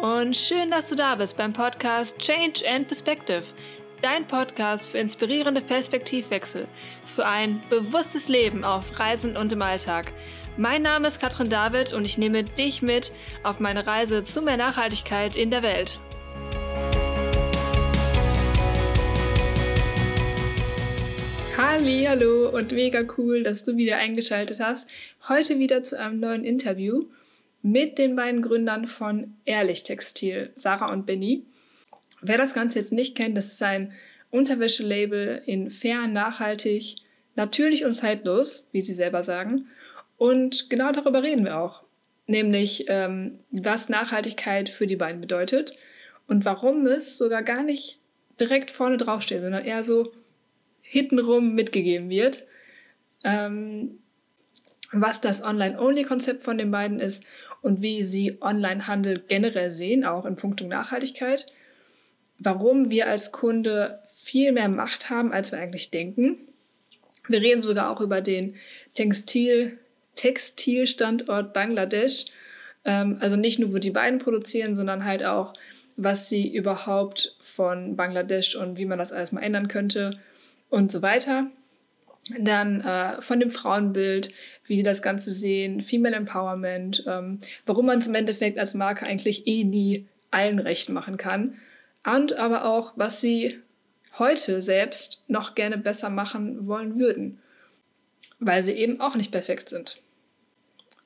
und schön, dass du da bist beim Podcast Change and Perspective, dein Podcast für inspirierende Perspektivwechsel, für ein bewusstes Leben auf Reisen und im Alltag. Mein Name ist Katrin David und ich nehme dich mit auf meine Reise zu mehr Nachhaltigkeit in der Welt. Hallo und mega cool, dass du wieder eingeschaltet hast. Heute wieder zu einem neuen Interview mit den beiden Gründern von Ehrlich Textil, Sarah und Benny. Wer das Ganze jetzt nicht kennt, das ist ein Unterwäschelabel in fair, nachhaltig, natürlich und zeitlos, wie sie selber sagen. Und genau darüber reden wir auch. Nämlich, ähm, was Nachhaltigkeit für die beiden bedeutet und warum es sogar gar nicht direkt vorne draufsteht, sondern eher so hintenrum mitgegeben wird. Ähm, was das Online-Only-Konzept von den beiden ist und wie sie Online-Handel generell sehen, auch in puncto Nachhaltigkeit. Warum wir als Kunde viel mehr Macht haben, als wir eigentlich denken. Wir reden sogar auch über den Textil, Textilstandort Bangladesch. Ähm, also nicht nur, wo die beiden produzieren, sondern halt auch, was sie überhaupt von Bangladesch und wie man das alles mal ändern könnte und so weiter. Dann äh, von dem Frauenbild, wie die das Ganze sehen, Female Empowerment, ähm, warum man es im Endeffekt als Marke eigentlich eh nie allen recht machen kann. Und aber auch, was sie heute selbst noch gerne besser machen wollen würden, weil sie eben auch nicht perfekt sind.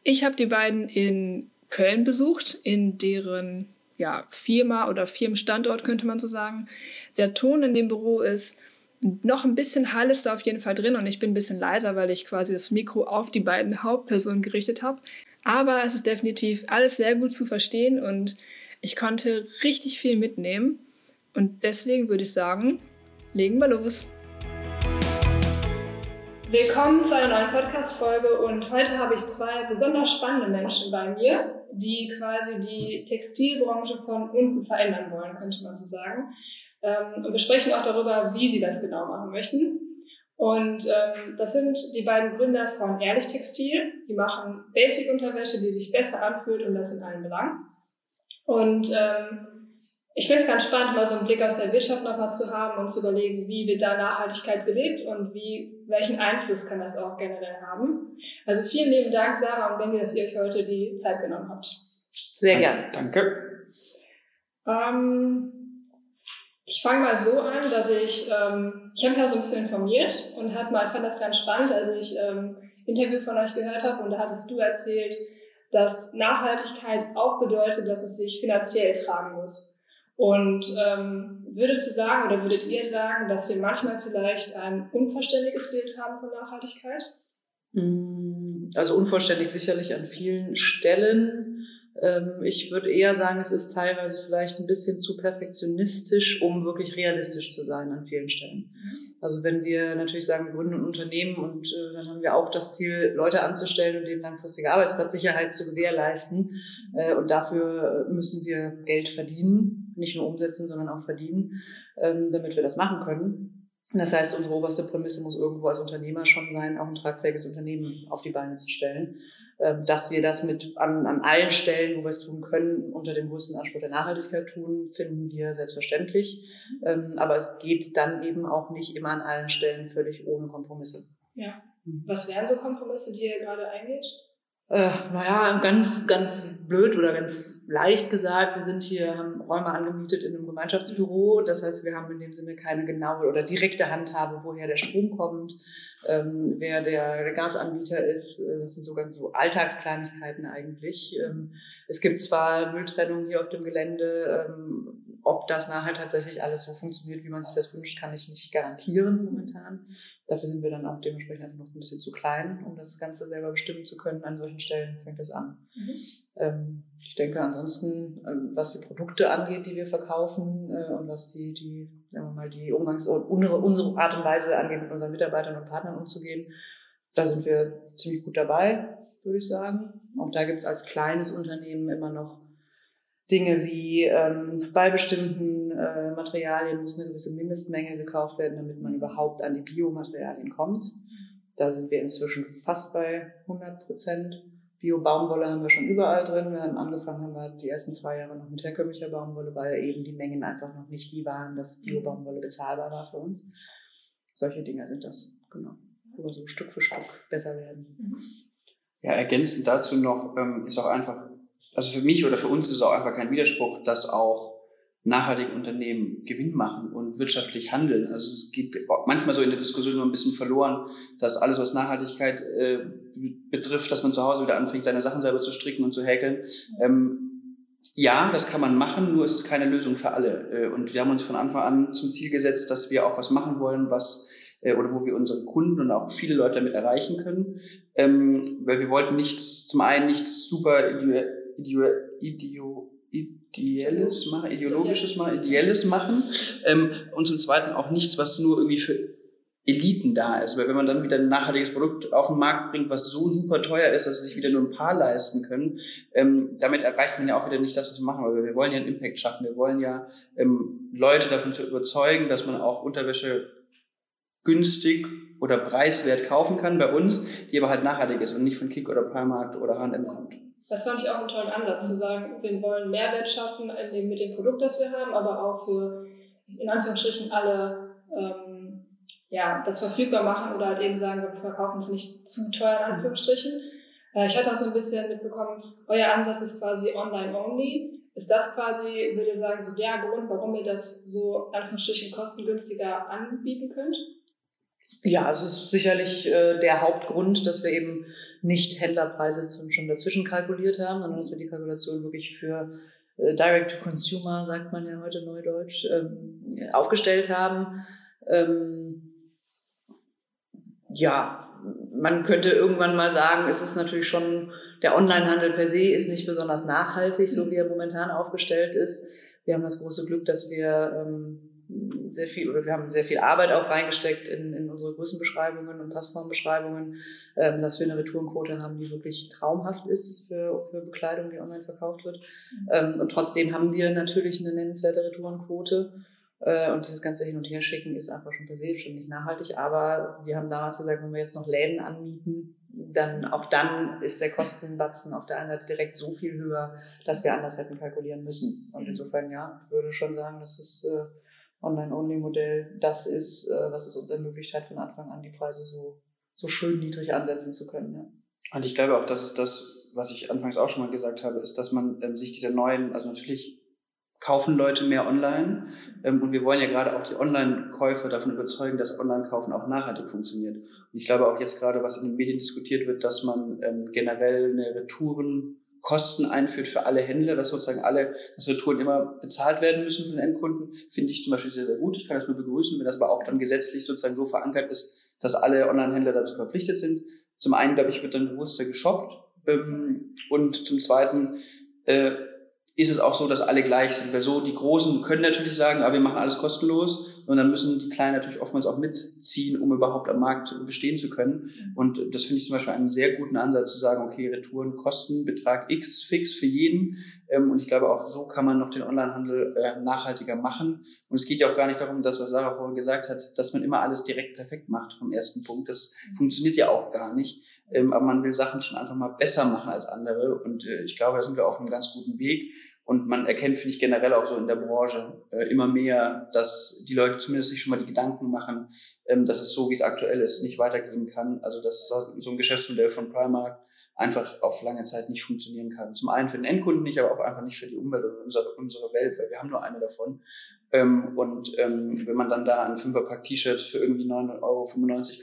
Ich habe die beiden in Köln besucht, in deren ja, Firma oder Firmenstandort könnte man so sagen. Der Ton in dem Büro ist noch ein bisschen Hall ist da auf jeden Fall drin und ich bin ein bisschen leiser, weil ich quasi das Mikro auf die beiden Hauptpersonen gerichtet habe. Aber es ist definitiv alles sehr gut zu verstehen und ich konnte richtig viel mitnehmen. Und deswegen würde ich sagen, legen wir los. Willkommen zu einer neuen Podcast-Folge und heute habe ich zwei besonders spannende Menschen bei mir, die quasi die Textilbranche von unten verändern wollen, könnte man so sagen. Ähm, und wir sprechen auch darüber, wie sie das genau machen möchten. Und ähm, das sind die beiden Gründer von Ehrlich Textil. Die machen Basic-Unterwäsche, die sich besser anfühlt und das in allen Belangen. Und ähm, ich finde es ganz spannend, mal so einen Blick aus der Wirtschaft nochmal zu haben und zu überlegen, wie wird da Nachhaltigkeit gelebt und wie, welchen Einfluss kann das auch generell haben. Also vielen lieben Dank, Sarah und Benny, dass ihr euch heute die Zeit genommen habt. Sehr gerne. Danke. Ähm, ich fange mal so an, dass ich, ähm, ich habe mich auch so ein bisschen informiert und hat mal, fand das ganz spannend, als ich ähm, Interview von euch gehört habe und da hattest du erzählt, dass Nachhaltigkeit auch bedeutet, dass es sich finanziell tragen muss. Und ähm, würdest du sagen oder würdet ihr sagen, dass wir manchmal vielleicht ein unvollständiges Bild haben von Nachhaltigkeit? Mm, also unvollständig sicherlich an vielen Stellen. Ähm, ich würde eher sagen, es ist teilweise vielleicht ein bisschen zu perfektionistisch, um wirklich realistisch zu sein an vielen Stellen. Mhm. Also wenn wir natürlich sagen, wir gründen ein Unternehmen und äh, dann haben wir auch das Ziel, Leute anzustellen und denen langfristige Arbeitsplatzsicherheit zu gewährleisten. Äh, und dafür müssen wir Geld verdienen, nicht nur umsetzen, sondern auch verdienen, ähm, damit wir das machen können. Das heißt, unsere oberste Prämisse muss irgendwo als Unternehmer schon sein, auch ein tragfähiges Unternehmen auf die Beine zu stellen. Ähm, dass wir das mit an, an allen Stellen, wo wir es tun können, unter dem größten Anspruch der Nachhaltigkeit tun, finden wir selbstverständlich. Ähm, aber es geht dann eben auch nicht immer an allen Stellen völlig ohne Kompromisse. Ja. Mhm. Was wären so Kompromisse, die ihr gerade eingeht? Äh, naja, ganz, ganz blöd oder ganz leicht gesagt, wir sind hier, haben Räume angemietet in einem Gemeinschaftsbüro. Das heißt, wir haben in dem Sinne keine genaue oder direkte Handhabe, woher der Strom kommt, ähm, wer der, der Gasanbieter ist. Äh, das sind sogar so Alltagskleinigkeiten eigentlich. Ähm, es gibt zwar Mülltrennung hier auf dem Gelände, ähm, ob das nachher tatsächlich alles so funktioniert, wie man sich das wünscht, kann ich nicht garantieren momentan. Dafür sind wir dann auch dementsprechend einfach noch ein bisschen zu klein, um das Ganze selber bestimmen zu können. An solchen Stellen fängt es an. Mhm. Ähm, ich denke ansonsten, ähm, was die Produkte angeht, die wir verkaufen äh, und was die, die, sagen wir mal, die Umgangs- unsere, unsere Art und Weise angeht, mit unseren Mitarbeitern und Partnern umzugehen, da sind wir ziemlich gut dabei, würde ich sagen. Auch da gibt es als kleines Unternehmen immer noch Dinge wie ähm, bei bestimmten äh, Materialien muss eine gewisse Mindestmenge gekauft werden, damit man überhaupt an die Biomaterialien kommt. Da sind wir inzwischen fast bei 100 Prozent. Bio-Baumwolle haben wir schon überall drin. Wir haben angefangen, haben wir die ersten zwei Jahre noch mit herkömmlicher Baumwolle, weil eben die Mengen einfach noch nicht die waren, dass Bio-Baumwolle bezahlbar war für uns. Solche Dinge sind das, genau, wo wir so Stück für Stück besser werden. Mhm. Ja, ergänzend dazu noch ähm, ist auch einfach, also für mich oder für uns ist es auch einfach kein Widerspruch, dass auch nachhaltige Unternehmen Gewinn machen und wirtschaftlich handeln. Also es geht manchmal so in der Diskussion immer ein bisschen verloren, dass alles, was Nachhaltigkeit äh, betrifft, dass man zu Hause wieder anfängt, seine Sachen selber zu stricken und zu häkeln. Ähm, ja, das kann man machen, nur ist es keine Lösung für alle. Äh, und wir haben uns von Anfang an zum Ziel gesetzt, dass wir auch was machen wollen, was äh, oder wo wir unsere Kunden und auch viele Leute damit erreichen können. Ähm, weil wir wollten nichts, zum einen nichts super idio, idio, Ideelles machen, ideologisches machen, Ideelles machen ähm, und zum Zweiten auch nichts, was nur irgendwie für Eliten da ist. Weil wenn man dann wieder ein nachhaltiges Produkt auf den Markt bringt, was so super teuer ist, dass es sich wieder nur ein paar leisten können, ähm, damit erreicht man ja auch wieder nicht das, was wir machen, weil wir wollen ja einen Impact schaffen. Wir wollen ja ähm, Leute davon zu überzeugen, dass man auch Unterwäsche günstig oder preiswert kaufen kann bei uns, die aber halt nachhaltig ist und nicht von Kick oder Primark oder H&M kommt. Das fand ich auch einen tollen Ansatz, zu sagen, wir wollen Mehrwert schaffen mit dem Produkt, das wir haben, aber auch für, in Anführungsstrichen, alle, ähm, ja, das verfügbar machen oder halt eben sagen, wir verkaufen es nicht zu teuer, in Anführungsstrichen. Äh, ich hatte auch so ein bisschen mitbekommen, euer Ansatz ist quasi online-only. Ist das quasi, würde ich sagen, so der Grund, warum ihr das so, in Anführungsstrichen, kostengünstiger anbieten könnt? Ja, es ist sicherlich äh, der Hauptgrund, dass wir eben nicht Händlerpreise schon dazwischen kalkuliert haben, sondern dass wir die Kalkulation wirklich für äh, Direct-to-Consumer, sagt man ja heute neudeutsch, ähm, aufgestellt haben. Ähm, ja, man könnte irgendwann mal sagen, es ist natürlich schon, der Onlinehandel per se ist nicht besonders nachhaltig, so wie er momentan aufgestellt ist. Wir haben das große Glück, dass wir ähm, sehr viel oder wir haben sehr viel Arbeit auch reingesteckt in, in unsere Größenbeschreibungen und Passformbeschreibungen, ähm, dass wir eine Retourenquote haben, die wirklich traumhaft ist für, für Bekleidung, die online verkauft wird. Mhm. Ähm, und trotzdem haben wir natürlich eine nennenswerte Retourenquote. Äh, und dieses ganze Hin- und Herschicken ist einfach schon per se schon nicht nachhaltig. Aber wir haben damals gesagt, wenn wir jetzt noch Läden anmieten, dann auch dann ist der Kostenbatzen auf der einen Seite direkt so viel höher, dass wir anders hätten kalkulieren müssen. Und mhm. insofern, ja, ich würde schon sagen, dass es äh, Online-Only-Modell das ist, äh, was es uns ermöglicht hat, von Anfang an die Preise so, so schön niedrig ansetzen zu können. Ja. Und ich glaube auch, das ist das, was ich anfangs auch schon mal gesagt habe, ist, dass man ähm, sich dieser neuen, also natürlich kaufen Leute mehr online ähm, und wir wollen ja gerade auch die Online-Käufer davon überzeugen, dass Online-Kaufen auch nachhaltig funktioniert. Und ich glaube auch jetzt gerade, was in den Medien diskutiert wird, dass man ähm, generell eine Retouren Kosten einführt für alle Händler, dass sozusagen alle, dass Retouren immer bezahlt werden müssen von den Endkunden, finde ich zum Beispiel sehr, sehr gut. Ich kann das nur begrüßen, wenn das aber auch dann gesetzlich sozusagen so verankert ist, dass alle Online-Händler dazu verpflichtet sind. Zum einen, glaube ich, wird dann bewusster geshoppt ähm, und zum zweiten äh, ist es auch so, dass alle gleich sind. Weil so die Großen können natürlich sagen, aber wir machen alles kostenlos und dann müssen die Kleinen natürlich oftmals auch mitziehen, um überhaupt am Markt bestehen zu können. Mhm. Und das finde ich zum Beispiel einen sehr guten Ansatz zu sagen, okay, Retouren kosten Betrag X fix für jeden. Ähm, und ich glaube auch so kann man noch den Onlinehandel äh, nachhaltiger machen. Und es geht ja auch gar nicht darum, dass was Sarah vorhin gesagt hat, dass man immer alles direkt perfekt macht vom ersten Punkt. Das mhm. funktioniert ja auch gar nicht. Ähm, aber man will Sachen schon einfach mal besser machen als andere. Und äh, ich glaube, da sind wir auf einem ganz guten Weg. Und man erkennt, finde ich, generell auch so in der Branche äh, immer mehr, dass die Leute zumindest sich schon mal die Gedanken machen, ähm, dass es so, wie es aktuell ist, nicht weitergehen kann. Also dass so ein Geschäftsmodell von Primark einfach auf lange Zeit nicht funktionieren kann. Zum einen für den Endkunden nicht, aber auch einfach nicht für die Umwelt und unsere, unsere Welt, weil wir haben nur eine davon. Ähm, und ähm, wenn man dann da ein Fünferpack-T-Shirt für irgendwie 9,95 Euro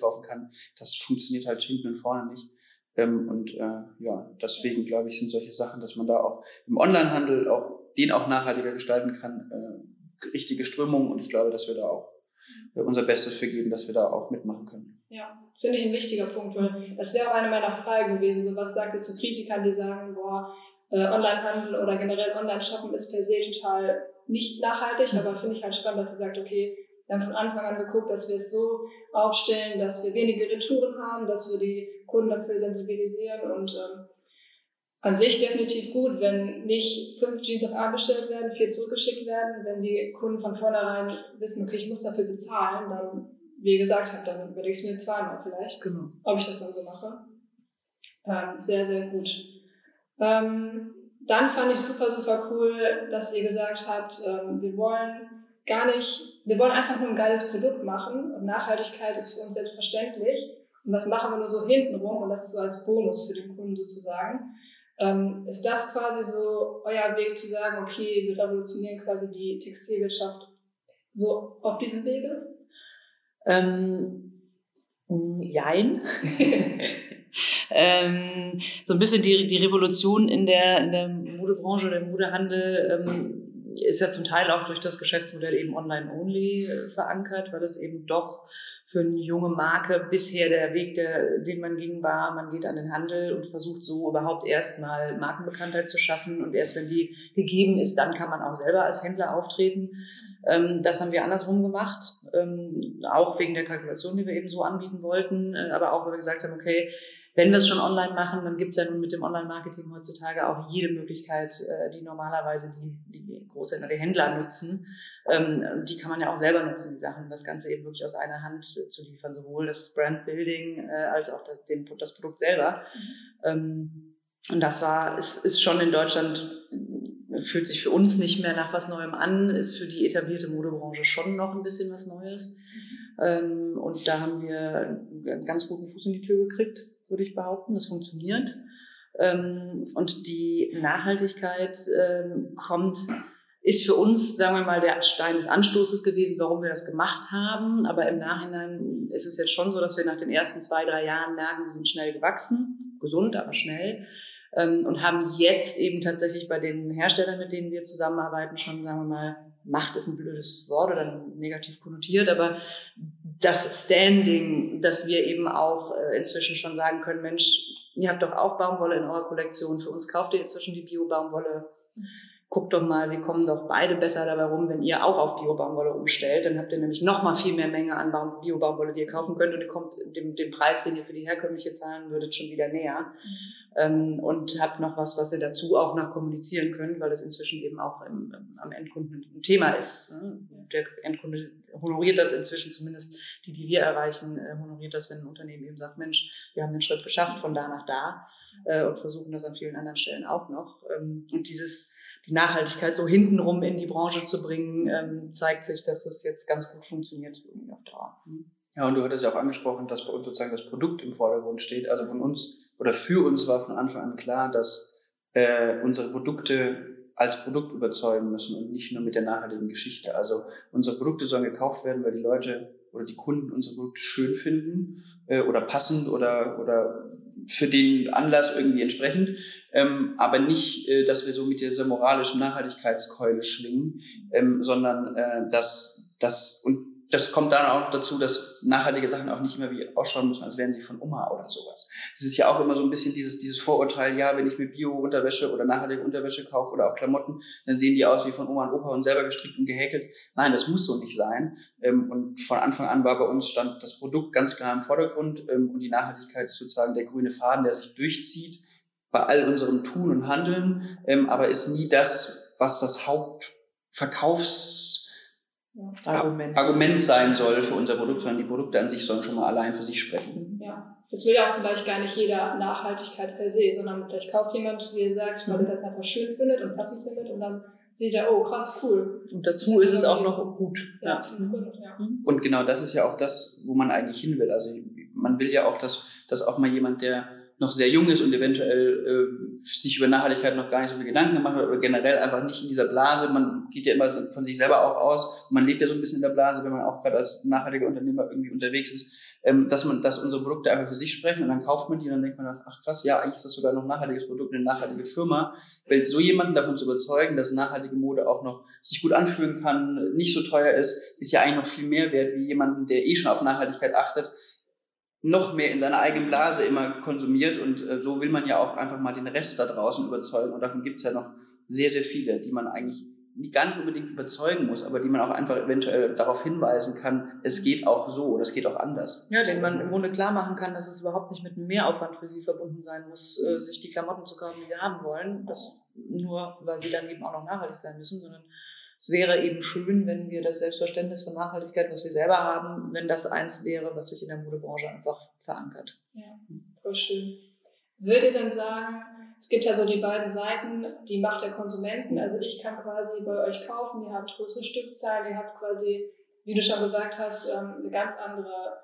kaufen kann, das funktioniert halt hinten und vorne nicht. Ähm, und äh, ja, deswegen glaube ich, sind solche Sachen, dass man da auch im Onlinehandel auch den auch nachhaltiger gestalten kann, äh, richtige Strömung. Und ich glaube, dass wir da auch äh, unser Bestes für geben, dass wir da auch mitmachen können. Ja, finde ich ein wichtiger Punkt, weil das wäre auch eine meiner Fragen gewesen. So was sagt ihr zu Kritikern, die sagen, boah, äh, Onlinehandel oder generell Online-Shoppen ist per se total nicht nachhaltig, mhm. aber finde ich halt spannend, dass ihr sagt, okay, wir haben von Anfang an geguckt, dass wir es so aufstellen, dass wir wenige Retouren haben, dass wir die Kunden dafür sensibilisieren und ähm, an sich definitiv gut, wenn nicht fünf Jeans auf A bestellt werden, vier zurückgeschickt werden, wenn die Kunden von vornherein wissen, okay, ich muss dafür bezahlen, dann, wie ihr gesagt habt, dann würde ich es mir zweimal vielleicht, genau. ob ich das dann so mache. Ähm, sehr, sehr gut. Ähm, dann fand ich super, super cool, dass ihr gesagt habt, ähm, wir wollen gar nicht, wir wollen einfach nur ein geiles Produkt machen und Nachhaltigkeit ist für uns selbstverständlich. Und das machen wir nur so hintenrum und das ist so als Bonus für den Kunden sozusagen. Ähm, ist das quasi so euer Weg zu sagen, okay, wir revolutionieren quasi die Textilwirtschaft so auf diesem Wege? Ähm, jein. ähm, so ein bisschen die, die Revolution in der, in der Modebranche oder im Modehandel ähm, ist ja zum Teil auch durch das Geschäftsmodell eben online-only äh, verankert, weil es eben doch für eine junge Marke bisher der Weg, der, den man ging, war, man geht an den Handel und versucht so überhaupt erstmal Markenbekanntheit zu schaffen und erst wenn die gegeben ist, dann kann man auch selber als Händler auftreten. Ähm, das haben wir andersrum gemacht, ähm, auch wegen der Kalkulation, die wir eben so anbieten wollten, äh, aber auch, weil wir gesagt haben, okay, wenn wir es schon online machen, dann gibt es ja nun mit dem Online-Marketing heutzutage auch jede Möglichkeit, äh, die normalerweise die, die Großhändler, die Händler nutzen. Ähm, die kann man ja auch selber nutzen, die Sachen, das Ganze eben wirklich aus einer Hand zu liefern, sowohl das Brand-Building äh, als auch das, den, das Produkt selber. Mhm. Ähm, und das war, ist, ist schon in Deutschland fühlt sich für uns nicht mehr nach was Neuem an, ist für die etablierte Modebranche schon noch ein bisschen was Neues. Mhm. Ähm, und da haben wir einen ganz guten Fuß in die Tür gekriegt würde ich behaupten. Das funktioniert. Ähm, und die Nachhaltigkeit ähm, kommt, ist für uns, sagen wir mal, der Stein des Anstoßes gewesen, warum wir das gemacht haben. Aber im Nachhinein ist es jetzt schon so, dass wir nach den ersten zwei, drei Jahren merken, wir sind schnell gewachsen, gesund, aber schnell. Ähm, und haben jetzt eben tatsächlich bei den Herstellern, mit denen wir zusammenarbeiten, schon, sagen wir mal, Macht ist ein blödes Wort oder negativ konnotiert, aber das Standing, dass wir eben auch äh, inzwischen schon sagen können, Mensch, ihr habt doch auch Baumwolle in eurer Kollektion, für uns kauft ihr inzwischen die Bio-Baumwolle. Guckt doch mal, wir kommen doch beide besser dabei rum, wenn ihr auch auf Bio-Baumwolle umstellt. Dann habt ihr nämlich noch mal viel mehr Menge an Bio-Baumwolle, die ihr kaufen könnt und ihr kommt dem, dem Preis, den ihr für die herkömmliche zahlen würdet, schon wieder näher. Mhm ähm, und habt noch was, was ihr dazu auch noch kommunizieren könnt, weil das inzwischen eben auch im, am Endkunden ein Thema ist. Ne? Der Endkunde honoriert das inzwischen, zumindest die, die wir erreichen, äh, honoriert das, wenn ein Unternehmen eben sagt, Mensch, wir haben den Schritt geschafft von da nach da äh, und versuchen das an vielen anderen Stellen auch noch. Ähm, und dieses die Nachhaltigkeit so hintenrum in die Branche zu bringen, ähm, zeigt sich, dass es jetzt ganz gut funktioniert irgendwie auf Dauer. Mhm. Ja, und du hattest ja auch angesprochen, dass bei uns sozusagen das Produkt im Vordergrund steht. Also von uns oder für uns war von Anfang an klar, dass äh, unsere Produkte als Produkt überzeugen müssen und nicht nur mit der nachhaltigen Geschichte. Also unsere Produkte sollen gekauft werden, weil die Leute oder die Kunden unsere Produkte schön finden äh, oder passend oder, oder für den Anlass irgendwie entsprechend, ähm, aber nicht, äh, dass wir so mit dieser moralischen Nachhaltigkeitskeule schwingen, ähm, sondern äh, dass das und das kommt dann auch dazu, dass nachhaltige Sachen auch nicht immer wie ausschauen müssen, als wären sie von Oma oder sowas. Das ist ja auch immer so ein bisschen dieses, dieses Vorurteil, ja, wenn ich mir Bio-Unterwäsche oder nachhaltige Unterwäsche kaufe oder auch Klamotten, dann sehen die aus wie von Oma und Opa und selber gestrickt und gehäkelt. Nein, das muss so nicht sein. Ähm, und von Anfang an war bei uns stand das Produkt ganz klar im Vordergrund ähm, und die Nachhaltigkeit ist sozusagen der grüne Faden, der sich durchzieht bei all unserem Tun und Handeln, ähm, aber ist nie das, was das Hauptverkaufs Argument. Argument sein soll für unser Produkt, sondern die Produkte an sich sollen schon mal allein für sich sprechen. Ja, das will ja auch vielleicht gar nicht jeder Nachhaltigkeit per se, sondern vielleicht kauft jemand, wie ihr sagt, weil er das einfach schön findet und passend findet und dann sieht er, oh krass, cool. Und dazu ist es auch noch gut. Ja, ja. Und genau das ist ja auch das, wo man eigentlich hin will. Also man will ja auch, dass, dass auch mal jemand, der noch sehr jung ist und eventuell äh, sich über Nachhaltigkeit noch gar nicht so viel Gedanken gemacht hat oder generell einfach nicht in dieser Blase. Man geht ja immer von sich selber auch aus. Man lebt ja so ein bisschen in der Blase, wenn man auch gerade als nachhaltiger Unternehmer irgendwie unterwegs ist, ähm, dass man, dass unsere Produkte einfach für sich sprechen und dann kauft man die und dann denkt man, ach krass, ja, eigentlich ist das sogar noch ein nachhaltiges Produkt, eine nachhaltige Firma. Weil so jemanden davon zu überzeugen, dass nachhaltige Mode auch noch sich gut anfühlen kann, nicht so teuer ist, ist ja eigentlich noch viel mehr wert, wie jemanden, der eh schon auf Nachhaltigkeit achtet, noch mehr in seiner eigenen Blase immer konsumiert und äh, so will man ja auch einfach mal den Rest da draußen überzeugen und davon gibt es ja noch sehr, sehr viele, die man eigentlich gar nicht unbedingt überzeugen muss, aber die man auch einfach eventuell darauf hinweisen kann, es geht auch so oder es geht auch anders. Ja, den man im Grunde klar machen kann, dass es überhaupt nicht mit einem Mehraufwand für sie verbunden sein muss, äh, sich die Klamotten zu kaufen, die sie haben wollen, das nur, weil sie dann eben auch noch nachhaltig sein müssen, sondern es wäre eben schön, wenn wir das Selbstverständnis von Nachhaltigkeit, was wir selber haben, wenn das eins wäre, was sich in der Modebranche einfach verankert. Ja, voll schön. Würdet ihr dann sagen, es gibt ja so die beiden Seiten, die Macht der Konsumenten. Also ich kann quasi bei euch kaufen, ihr habt größere Stückzahlen, ihr habt quasi, wie du schon gesagt hast, ähm, eine ganz andere,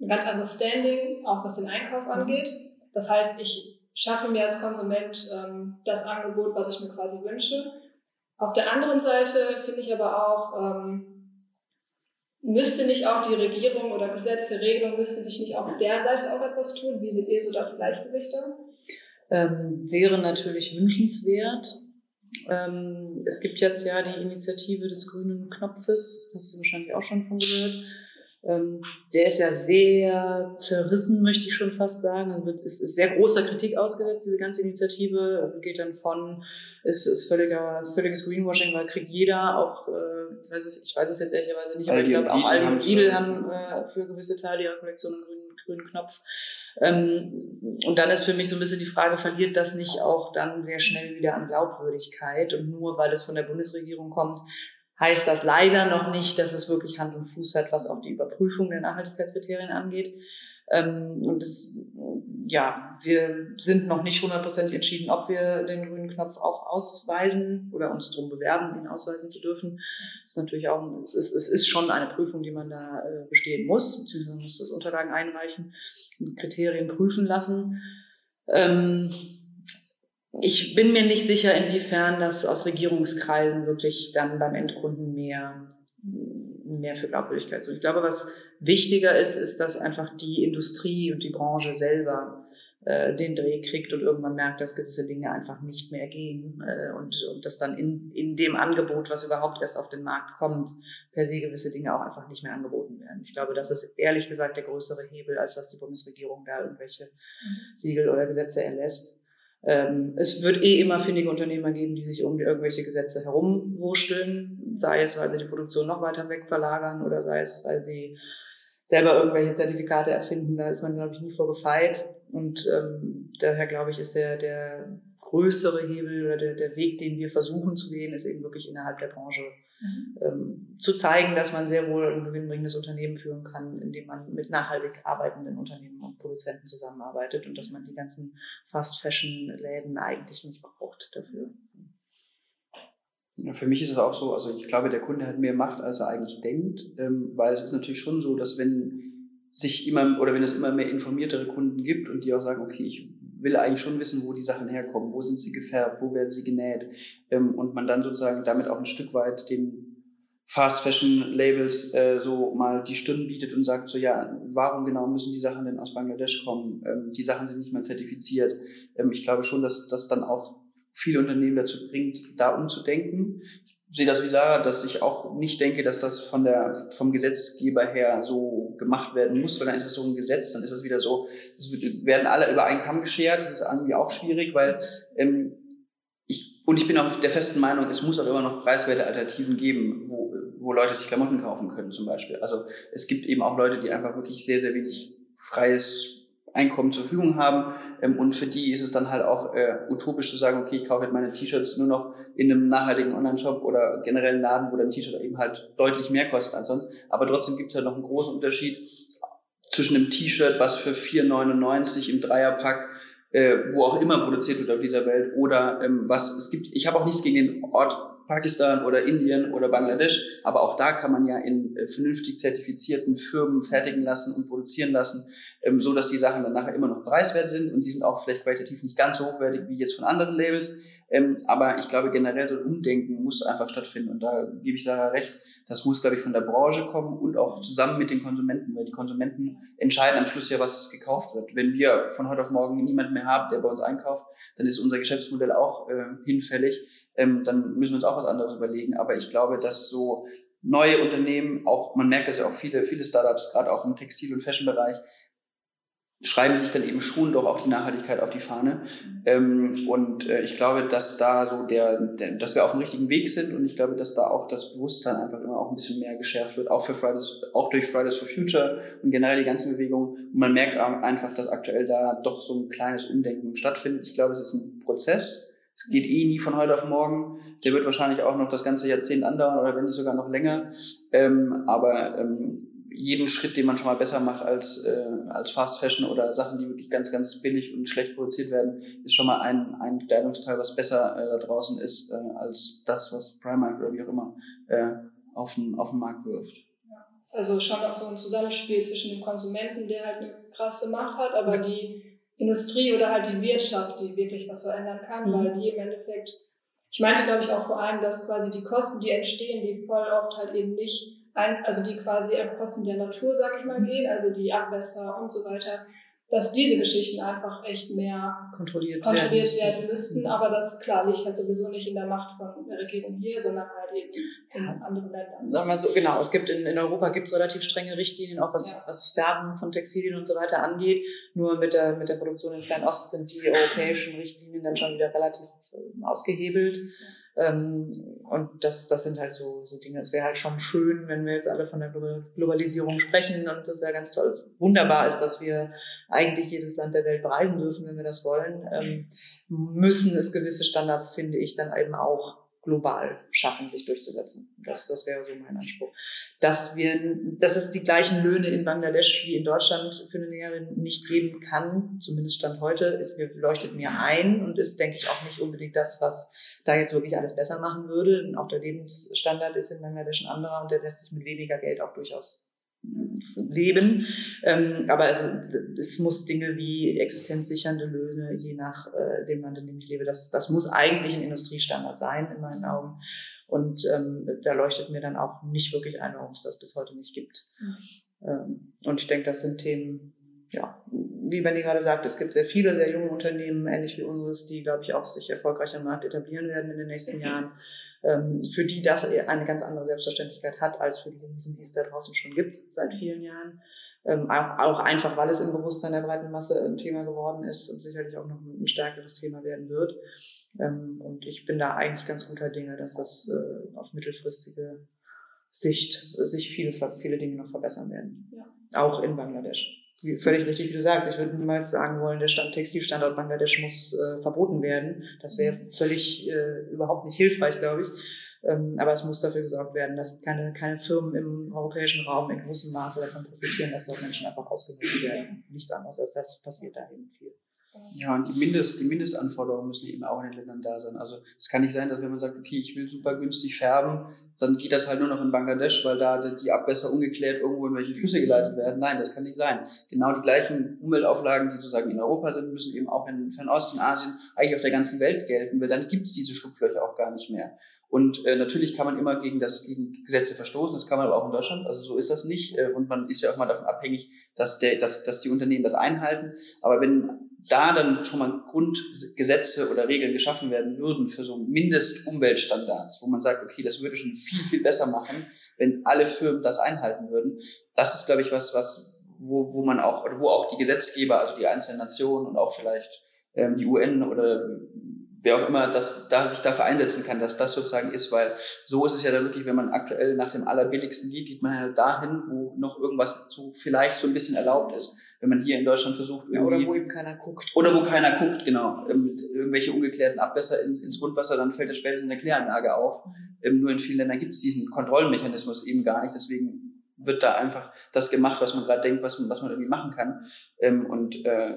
ein ganz anderes Standing, auch was den Einkauf angeht. Das heißt, ich schaffe mir als Konsument ähm, das Angebot, was ich mir quasi wünsche. Auf der anderen Seite finde ich aber auch, ähm, müsste nicht auch die Regierung oder Gesetze, Regelungen, müsste sich nicht auf der Seite auch etwas tun? Wie seht ihr so das Gleichgewicht da? ähm, wäre natürlich wünschenswert. Ähm, es gibt jetzt ja die Initiative des grünen Knopfes, hast du wahrscheinlich auch schon von gehört. Ähm, der ist ja sehr zerrissen, möchte ich schon fast sagen. Es ist sehr großer Kritik ausgesetzt, diese ganze Initiative. Geht dann von, ist, ist völliger, völliges Greenwashing, weil kriegt jeder, auch, äh, ich, weiß es, ich weiß es jetzt ehrlicherweise nicht, aber ich glaube auch Aldi und Lidl haben äh, für gewisse Teile ihrer Kollektion einen grünen, grünen Knopf. Ähm, und dann ist für mich so ein bisschen die Frage, verliert das nicht auch dann sehr schnell wieder an Glaubwürdigkeit? Und nur weil es von der Bundesregierung kommt, heißt das leider noch nicht, dass es wirklich Hand und Fuß hat, was auch die Überprüfung der Nachhaltigkeitskriterien angeht. Ähm, und das, ja, wir sind noch nicht hundertprozentig entschieden, ob wir den grünen Knopf auch ausweisen oder uns darum bewerben, ihn ausweisen zu dürfen. Das ist natürlich auch, es ist, es ist schon eine Prüfung, die man da äh, bestehen muss, beziehungsweise muss das Unterlagen einreichen, Kriterien prüfen lassen. Ähm, ich bin mir nicht sicher, inwiefern das aus Regierungskreisen wirklich dann beim Endkunden mehr, mehr für Glaubwürdigkeit so. Ich glaube, was wichtiger ist, ist, dass einfach die Industrie und die Branche selber äh, den Dreh kriegt und irgendwann merkt, dass gewisse Dinge einfach nicht mehr gehen äh, und, und dass dann in, in dem Angebot, was überhaupt erst auf den Markt kommt, per se gewisse Dinge auch einfach nicht mehr angeboten werden. Ich glaube, das ist ehrlich gesagt der größere Hebel, als dass die Bundesregierung da irgendwelche mhm. Siegel oder Gesetze erlässt. Ähm, es wird eh immer findige Unternehmer geben, die sich um irgendwelche Gesetze herumwursteln, sei es, weil sie die Produktion noch weiter weg verlagern oder sei es, weil sie selber irgendwelche Zertifikate erfinden. Da ist man, glaube ich, nie vor gefeit. Und ähm, daher, glaube ich, ist der, der größere Hebel oder der, der Weg, den wir versuchen zu gehen, ist eben wirklich innerhalb der Branche mhm. ähm, zu zeigen, dass man sehr wohl ein gewinnbringendes Unternehmen führen kann, indem man mit nachhaltig arbeitenden Unternehmen und Produzenten zusammenarbeitet und dass man die ganzen Fast-Fashion-Läden eigentlich nicht braucht dafür. Für mich ist es auch so, also ich glaube, der Kunde hat mehr Macht, als er eigentlich denkt, ähm, weil es ist natürlich schon so, dass wenn sich immer oder wenn es immer mehr informiertere Kunden gibt und die auch sagen, okay, ich will eigentlich schon wissen, wo die Sachen herkommen, wo sind sie gefärbt, wo werden sie genäht ähm, und man dann sozusagen damit auch ein Stück weit den Fast Fashion Labels äh, so mal die Stirn bietet und sagt so, ja, warum genau müssen die Sachen denn aus Bangladesch kommen? Ähm, die Sachen sind nicht mal zertifiziert. Ähm, ich glaube schon, dass das dann auch viele Unternehmen dazu bringt, da umzudenken. Ich sehe das wie Sarah, dass ich auch nicht denke, dass das von der, vom Gesetzgeber her so gemacht werden muss, weil dann ist es so ein Gesetz, dann ist es wieder so, es werden alle über einen Kamm geschert, das ist irgendwie auch schwierig, weil ähm, ich, und ich bin auch der festen Meinung, es muss auch immer noch preiswerte Alternativen geben, wo, wo Leute sich Klamotten kaufen können zum Beispiel. Also es gibt eben auch Leute, die einfach wirklich sehr, sehr wenig freies Einkommen zur Verfügung haben. Ähm, und für die ist es dann halt auch äh, utopisch zu sagen, okay, ich kaufe halt meine T-Shirts nur noch in einem nachhaltigen Online-Shop oder generell einen Laden, wo dein T-Shirt eben halt deutlich mehr kostet als sonst. Aber trotzdem gibt es halt noch einen großen Unterschied zwischen einem T-Shirt, was für 4,99 im Dreierpack äh, wo auch immer produziert wird auf dieser Welt oder ähm, was es gibt. Ich habe auch nichts gegen den Ort Pakistan oder Indien oder Bangladesch, aber auch da kann man ja in äh, vernünftig zertifizierten Firmen fertigen lassen und produzieren lassen, ähm, so dass die Sachen dann nachher immer noch preiswert sind und die sind auch vielleicht qualitativ nicht ganz so hochwertig wie jetzt von anderen Labels. Ähm, aber ich glaube generell so ein Umdenken muss einfach stattfinden und da gebe ich Sarah recht, das muss glaube ich von der Branche kommen und auch zusammen mit den Konsumenten, weil die Konsumenten entscheiden am Schluss ja, was gekauft wird. Wenn wir von heute auf morgen niemand mehr haben, der bei uns einkauft, dann ist unser Geschäftsmodell auch äh, hinfällig. Ähm, dann müssen wir uns auch was anderes überlegen. Aber ich glaube, dass so neue Unternehmen, auch man merkt das ja auch viele, viele Startups, gerade auch im Textil- und Fashion-Bereich, schreiben sich dann eben schon doch auch die Nachhaltigkeit auf die Fahne. Ähm, und äh, ich glaube, dass da so der, der, dass wir auf dem richtigen Weg sind und ich glaube, dass da auch das Bewusstsein einfach immer auch ein bisschen mehr geschärft wird, auch für Fridays, auch durch Fridays for Future und generell die ganzen Bewegungen. Und man merkt einfach, dass aktuell da doch so ein kleines Umdenken stattfindet. Ich glaube, es ist ein Prozess. Es geht eh nie von heute auf morgen. Der wird wahrscheinlich auch noch das ganze Jahrzehnt andauern oder wenn nicht sogar noch länger. Ähm, aber ähm, jeden Schritt, den man schon mal besser macht als, äh, als Fast Fashion oder Sachen, die wirklich ganz, ganz billig und schlecht produziert werden, ist schon mal ein, ein Kleidungsteil, was besser äh, da draußen ist, äh, als das, was Primark oder wie auch immer äh, auf, den, auf den Markt wirft. Ja. Also schon auch so ein Zusammenspiel zwischen dem Konsumenten, der halt eine krasse Macht hat, aber die Industrie oder halt die Wirtschaft, die wirklich was verändern kann, mhm. weil die im Endeffekt, ich meinte glaube ich auch vor allem, dass quasi die Kosten, die entstehen, die voll oft halt eben nicht also die quasi auf Kosten der Natur, sage ich mal, gehen, also die Abwässer und so weiter, dass diese Geschichten einfach echt mehr kontrolliert, kontrolliert werden, werden müssten. Aber das, klar, liegt halt sowieso nicht in der Macht von der Regierung hier, sondern halt eben in anderen Ländern. Sagen wir so, genau. Es gibt in, in Europa gibt es relativ strenge Richtlinien, auch was, ja. was Färben von Textilien und so weiter angeht. Nur mit der, mit der Produktion in Fernost sind die europäischen Richtlinien dann schon wieder relativ äh, ausgehebelt. Ja. Ähm, und das, das sind halt so, so Dinge. Es wäre halt schon schön, wenn wir jetzt alle von der Globalisierung sprechen und das ist ja ganz toll. Wunderbar ist, dass wir eigentlich jedes Land der Welt bereisen dürfen, wenn wir das wollen. Ähm, müssen es gewisse Standards, finde ich, dann eben auch global schaffen, sich durchzusetzen. Das, das wäre so mein Anspruch. Dass wir, dass es die gleichen Löhne in Bangladesch wie in Deutschland für eine Näherin nicht geben kann, zumindest Stand heute, ist mir, leuchtet mir ein und ist, denke ich, auch nicht unbedingt das, was da jetzt wirklich alles besser machen würde. Auch der Lebensstandard ist in Bangladesch ein anderer und der lässt sich mit weniger Geld auch durchaus leben. Ähm, aber es, es muss Dinge wie existenzsichernde Löhne, je nach äh, dem Land, in dem ich lebe, das, das muss eigentlich ein Industriestandard sein, in meinen Augen. Und ähm, da leuchtet mir dann auch nicht wirklich ein, warum es das bis heute nicht gibt. Mhm. Ähm, und ich denke, das sind Themen, ja, wie Benny gerade sagt, es gibt sehr viele sehr junge Unternehmen, ähnlich wie unseres, die, glaube ich, auch sich erfolgreich am Markt etablieren werden in den nächsten Jahren, ähm, für die das eine ganz andere Selbstverständlichkeit hat, als für die Riesen, die es da draußen schon gibt seit vielen Jahren. Ähm, auch, auch, einfach, weil es im Bewusstsein der breiten Masse ein Thema geworden ist und sicherlich auch noch ein stärkeres Thema werden wird. Ähm, und ich bin da eigentlich ganz guter Dinge, dass das äh, auf mittelfristige Sicht sich viele, viele Dinge noch verbessern werden. Ja. Auch in Bangladesch wie, völlig richtig, wie du sagst. Ich würde niemals sagen wollen, der Stand Textilstandort Bangladesch muss äh, verboten werden. Das wäre völlig äh, überhaupt nicht hilfreich, glaube ich. Ähm, aber es muss dafür gesorgt werden, dass keine, keine Firmen im europäischen Raum in großem Maße davon profitieren, dass dort Menschen einfach ausgenutzt werden. Nichts anderes als das passiert da eben viel. Ja, und die, Mindest, die Mindestanforderungen müssen eben auch in den Ländern da sein. Also es kann nicht sein, dass wenn man sagt, okay, ich will super günstig färben, dann geht das halt nur noch in Bangladesch, weil da die Abwässer ungeklärt irgendwo in welche Flüsse geleitet werden. Nein, das kann nicht sein. Genau die gleichen Umweltauflagen, die sozusagen in Europa sind, müssen eben auch in Fernost, in Asien, eigentlich auf der ganzen Welt gelten, weil dann gibt's diese Schlupflöcher auch gar nicht mehr. Und äh, natürlich kann man immer gegen das gegen Gesetze verstoßen, das kann man aber auch in Deutschland, also so ist das nicht. Äh, und man ist ja auch mal davon abhängig, dass, der, dass, dass die Unternehmen das einhalten. Aber wenn da dann schon mal Grundgesetze oder Regeln geschaffen werden würden für so Mindestumweltstandards, wo man sagt, okay, das würde schon viel, viel besser machen, wenn alle Firmen das einhalten würden. Das ist, glaube ich, was, was, wo, wo man auch, oder wo auch die Gesetzgeber, also die einzelnen Nationen und auch vielleicht ähm, die UN oder wer auch immer das, da sich dafür einsetzen kann, dass das sozusagen ist, weil so ist es ja dann wirklich, wenn man aktuell nach dem allerbilligsten geht, geht man ja dahin, wo noch irgendwas so vielleicht so ein bisschen erlaubt ist. Wenn man hier in Deutschland versucht, irgendwie, ja, oder wo eben keiner guckt. Oder wo keiner guckt, genau. Ähm, irgendwelche ungeklärten Abwässer ins, ins Grundwasser, dann fällt das spätestens in der Kläranlage auf. Ähm, nur in vielen Ländern gibt es diesen Kontrollmechanismus eben gar nicht. Deswegen wird da einfach das gemacht, was man gerade denkt, was man, was man irgendwie machen kann. Ähm, und äh,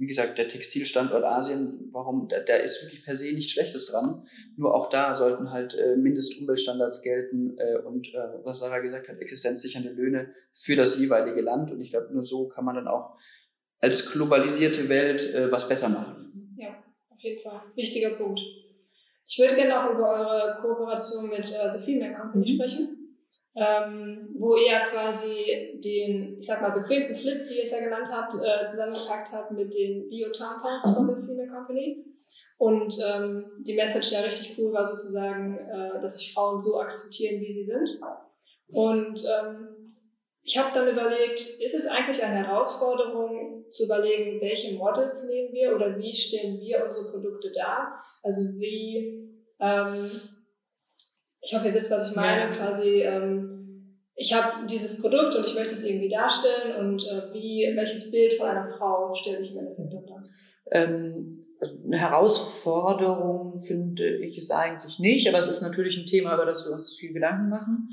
wie gesagt, der Textilstandort Asien, warum, da, da ist wirklich per se nichts Schlechtes dran. Nur auch da sollten halt äh, Mindestumweltstandards gelten äh, und, äh, was Sarah gesagt hat, existenzsichernde Löhne für das jeweilige Land. Und ich glaube, nur so kann man dann auch als globalisierte Welt äh, was besser machen. Ja, auf jeden Fall. Wichtiger Punkt. Ich würde gerne auch über eure Kooperation mit äh, The Female Company mhm. sprechen ähm, wo ihr quasi den, ich sag mal, bequemsten Slip, wie ihr es ja genannt habt, äh, zusammengepackt habt mit den Bio-Tampons von der Female Company. Und ähm, die Message ja richtig cool war sozusagen, äh, dass sich Frauen so akzeptieren, wie sie sind. Und ähm, ich habe dann überlegt, ist es eigentlich eine Herausforderung zu überlegen, welche Models nehmen wir oder wie stellen wir unsere Produkte dar? Also wie ähm, ich hoffe, ihr wisst, was ich meine. Ja. Quasi, ähm, ich habe dieses Produkt und ich möchte es irgendwie darstellen und äh, wie, welches Bild von einer Frau stelle ich im Endeffekt dar? Ähm, also eine Herausforderung finde ich es eigentlich nicht, aber es ist natürlich ein Thema, über das wir uns viel Gedanken machen.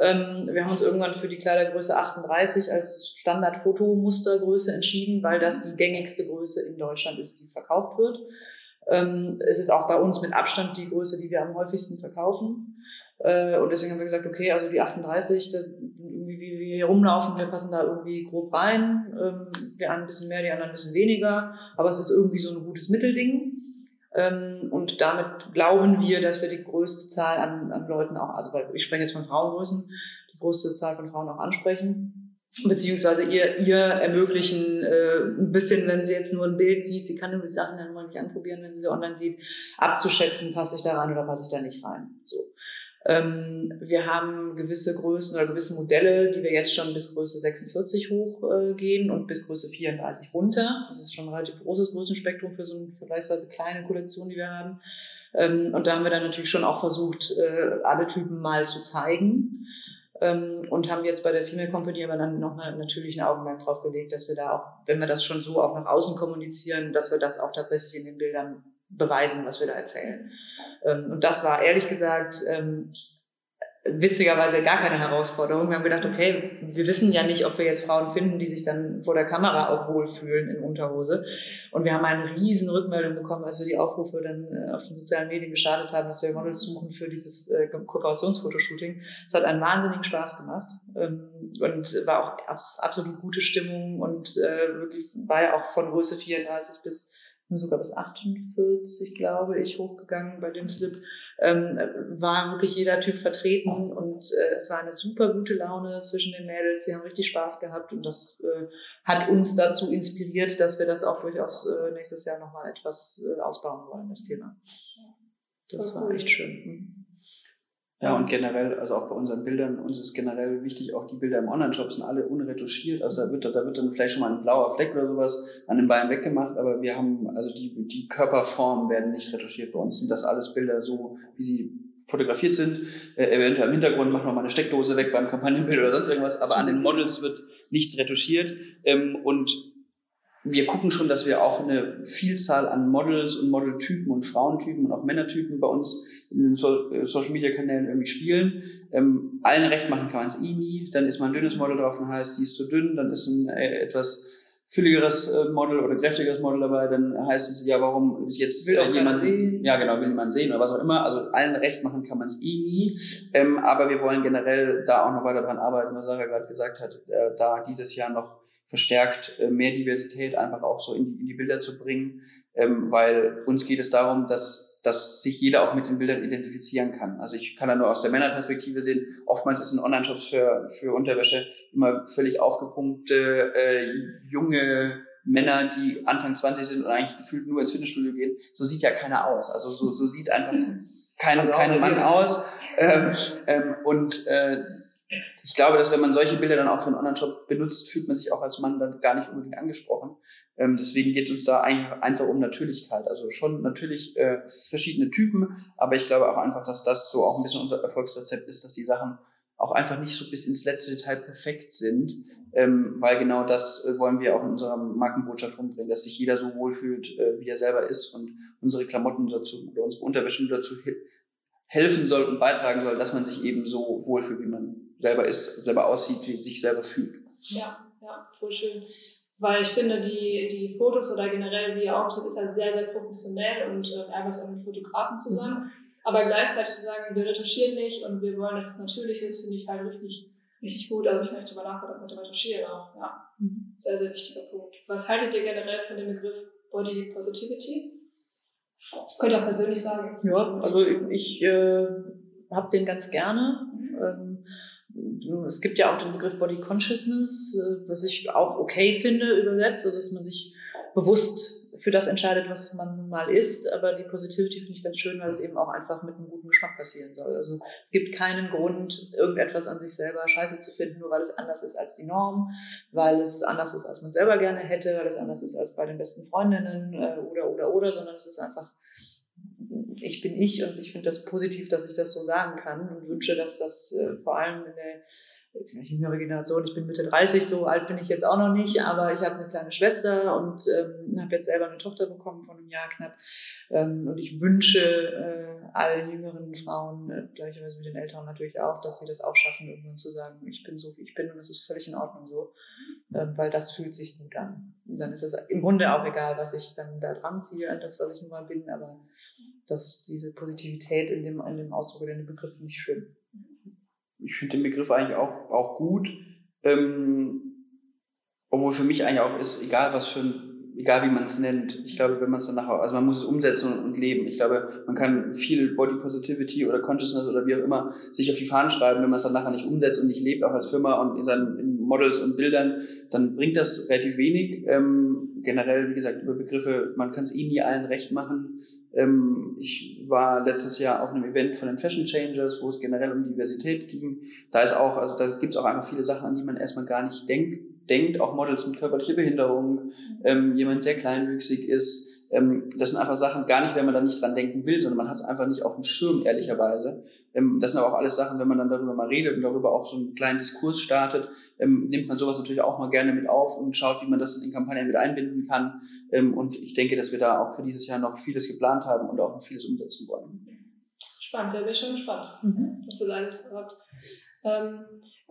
Ähm, wir haben uns irgendwann für die Kleidergröße 38 als Standard-Fotomustergröße entschieden, weil das die gängigste Größe in Deutschland ist, die verkauft wird. Ähm, es ist auch bei uns mit Abstand die Größe, die wir am häufigsten verkaufen. Äh, und deswegen haben wir gesagt, okay, also die 38, irgendwie wie wir hier rumlaufen, wir passen da irgendwie grob rein. Ähm, die einen ein bisschen mehr, die anderen ein bisschen weniger. Aber es ist irgendwie so ein gutes Mittelding. Ähm, und damit glauben wir, dass wir die größte Zahl an, an Leuten auch, also ich spreche jetzt von Frauengrößen, die größte Zahl von Frauen auch ansprechen beziehungsweise ihr, ihr ermöglichen, äh, ein bisschen, wenn sie jetzt nur ein Bild sieht, sie kann die Sachen dann mal nicht anprobieren, wenn sie sie online sieht, abzuschätzen, passe ich da rein oder passe ich da nicht rein. So. Ähm, wir haben gewisse Größen oder gewisse Modelle, die wir jetzt schon bis Größe 46 hochgehen äh, und bis Größe 34 runter. Das ist schon ein relativ großes Größenspektrum für so eine vergleichsweise kleine Kollektion, die wir haben. Ähm, und da haben wir dann natürlich schon auch versucht, äh, alle Typen mal zu zeigen ähm, und haben jetzt bei der Female Company aber dann nochmal natürlich ein Augenmerk drauf gelegt, dass wir da auch, wenn wir das schon so auch nach außen kommunizieren, dass wir das auch tatsächlich in den Bildern beweisen, was wir da erzählen. Ähm, und das war ehrlich gesagt ähm, witzigerweise gar keine Herausforderung. Wir haben gedacht, okay, wir wissen ja nicht, ob wir jetzt Frauen finden, die sich dann vor der Kamera auch wohlfühlen in Unterhose. Und wir haben eine riesen Rückmeldung bekommen, als wir die Aufrufe dann äh, auf den sozialen Medien gestartet haben, dass wir Models suchen für dieses äh, Kooperationsfotoshooting. Es hat einen wahnsinnigen Spaß gemacht ähm, und war auch absolut gute Stimmung und äh, wirklich war ja auch von Größe 34 bis sogar bis 48, glaube ich, hochgegangen bei dem Slip, ähm, war wirklich jeder Typ vertreten und äh, es war eine super gute Laune zwischen den Mädels. Sie haben richtig Spaß gehabt und das äh, hat uns dazu inspiriert, dass wir das auch durchaus äh, nächstes Jahr nochmal etwas äh, ausbauen wollen, das Thema. Das war echt schön. Ja, und generell, also auch bei unseren Bildern, uns ist generell wichtig, auch die Bilder im Online-Shop sind alle unretuschiert. Also da wird, da wird dann vielleicht schon mal ein blauer Fleck oder sowas an den Beinen weggemacht, aber wir haben, also die, die Körperformen werden nicht retuschiert. Bei uns sind das alles Bilder so, wie sie fotografiert sind. Äh, eventuell im Hintergrund machen wir mal eine Steckdose weg beim Kampagnenbild oder sonst irgendwas, aber an den Models wird nichts retuschiert. Ähm, und wir gucken schon, dass wir auch eine Vielzahl an Models und Modeltypen und Frauentypen und auch Männertypen bei uns in den so äh, Social Media Kanälen irgendwie spielen. Ähm, allen recht machen kann man es eh nie. Dann ist mal ein dünnes Model drauf und heißt, die ist zu dünn. Dann ist ein äh, etwas fülligeres äh, Model oder kräftigeres Model dabei. Dann heißt es, ja, warum ist jetzt will äh, jemand sehen? Ja, genau, will jemand sehen oder was auch immer. Also allen recht machen kann man es eh nie. Ähm, aber wir wollen generell da auch noch weiter dran arbeiten, was Sarah gerade gesagt hat, äh, da dieses Jahr noch verstärkt äh, mehr Diversität einfach auch so in die, in die Bilder zu bringen, ähm, weil uns geht es darum, dass, dass sich jeder auch mit den Bildern identifizieren kann. Also ich kann da nur aus der Männerperspektive sehen, oftmals ist in Online-Shops für, für Unterwäsche immer völlig aufgepumpte, äh, junge Männer, die Anfang 20 sind und eigentlich gefühlt nur ins Fitnessstudio gehen. So sieht ja keiner aus. Also so, so sieht einfach kein, also kein Mann aus. Ähm, ähm, und äh, ich glaube, dass wenn man solche Bilder dann auch für einen Online-Shop benutzt, fühlt man sich auch als Mann dann gar nicht unbedingt angesprochen. Ähm, deswegen geht es uns da einfach um Natürlichkeit. Also schon natürlich äh, verschiedene Typen, aber ich glaube auch einfach, dass das so auch ein bisschen unser Erfolgsrezept ist, dass die Sachen auch einfach nicht so bis ins letzte Detail perfekt sind, ähm, weil genau das äh, wollen wir auch in unserer Markenbotschaft rumbringen, dass sich jeder so wohlfühlt, äh, wie er selber ist und unsere Klamotten dazu oder unsere Unterwäsche dazu helfen soll und beitragen soll, dass man sich eben so wohlfühlt, wie man selber ist, selber aussieht, wie sich selber fühlt. Ja, ja, voll schön. Weil ich finde, die, die Fotos oder generell wie ihr auftritt, ist ja sehr, sehr professionell und äh, arbeitet auch mit Fotografen zusammen. Mhm. Aber gleichzeitig zu sagen, wir retuschieren nicht und wir wollen, dass es natürlich ist, finde ich halt richtig, richtig gut. Also ich möchte mal nachdenken mit dem Retuschieren auch. Ja, mhm. sehr, sehr wichtiger Punkt. Was haltet ihr generell von dem Begriff Body Positivity? Das könnt ihr auch persönlich sagen. Ja, also ich äh, habe den ganz gerne. Mhm. Ähm, es gibt ja auch den Begriff Body Consciousness, äh, was ich auch okay finde übersetzt, also dass man sich bewusst für das entscheidet, was man nun mal ist. Aber die Positivity finde ich ganz schön, weil es eben auch einfach mit einem guten Geschmack passieren soll. Also es gibt keinen Grund, irgendetwas an sich selber scheiße zu finden, nur weil es anders ist als die Norm, weil es anders ist, als man selber gerne hätte, weil es anders ist als bei den besten Freundinnen äh, oder, oder, oder, sondern es ist einfach ich bin ich und ich finde das positiv, dass ich das so sagen kann und wünsche, dass das äh, vor allem in der vielleicht jüngere Generation, ich bin Mitte 30, so alt bin ich jetzt auch noch nicht, aber ich habe eine kleine Schwester und ähm, habe jetzt selber eine Tochter bekommen von einem Jahr knapp. Ähm, und ich wünsche äh, allen jüngeren Frauen, äh, gleicherweise mit den Älteren natürlich auch, dass sie das auch schaffen, irgendwann zu sagen, ich bin so, wie ich bin und das ist völlig in Ordnung so, ähm, weil das fühlt sich gut an. Und dann ist es im Grunde auch egal, was ich dann da dran ziehe, an das, was ich nun mal bin, aber dass diese Positivität in dem, in dem Ausdruck oder in dem Begriff ich schön ich finde den Begriff eigentlich auch, auch gut. Ähm, obwohl für mich eigentlich auch ist, egal was für ein, egal wie man es nennt. Ich glaube, wenn man es dann nachher, also man muss es umsetzen und, und, leben. Ich glaube, man kann viel Body Positivity oder Consciousness oder wie auch immer sich auf die Fahnen schreiben, wenn man es dann nachher nicht umsetzt und nicht lebt, auch als Firma und in seinen in Models und Bildern, dann bringt das relativ wenig. Ähm, generell, wie gesagt, über Begriffe, man kann es eh nie allen recht machen. Ähm, ich war letztes Jahr auf einem Event von den Fashion Changers, wo es generell um Diversität ging. Da ist auch, also da gibt es auch einfach viele Sachen, an die man erstmal gar nicht denkt, denkt auch Models mit körperlicher Behinderung, ähm, jemand, der kleinwüchsig ist, ähm, das sind einfach Sachen, gar nicht, wenn man da nicht dran denken will, sondern man hat es einfach nicht auf dem Schirm, ehrlicherweise. Ähm, das sind aber auch alles Sachen, wenn man dann darüber mal redet und darüber auch so einen kleinen Diskurs startet, ähm, nimmt man sowas natürlich auch mal gerne mit auf und schaut, wie man das in Kampagnen mit einbinden kann. Ähm, und ich denke, dass wir da auch für dieses Jahr noch vieles geplant haben und auch noch vieles umsetzen wollen. Spannend, da bin ich schon gespannt, mhm. was du da alles habt. Ähm,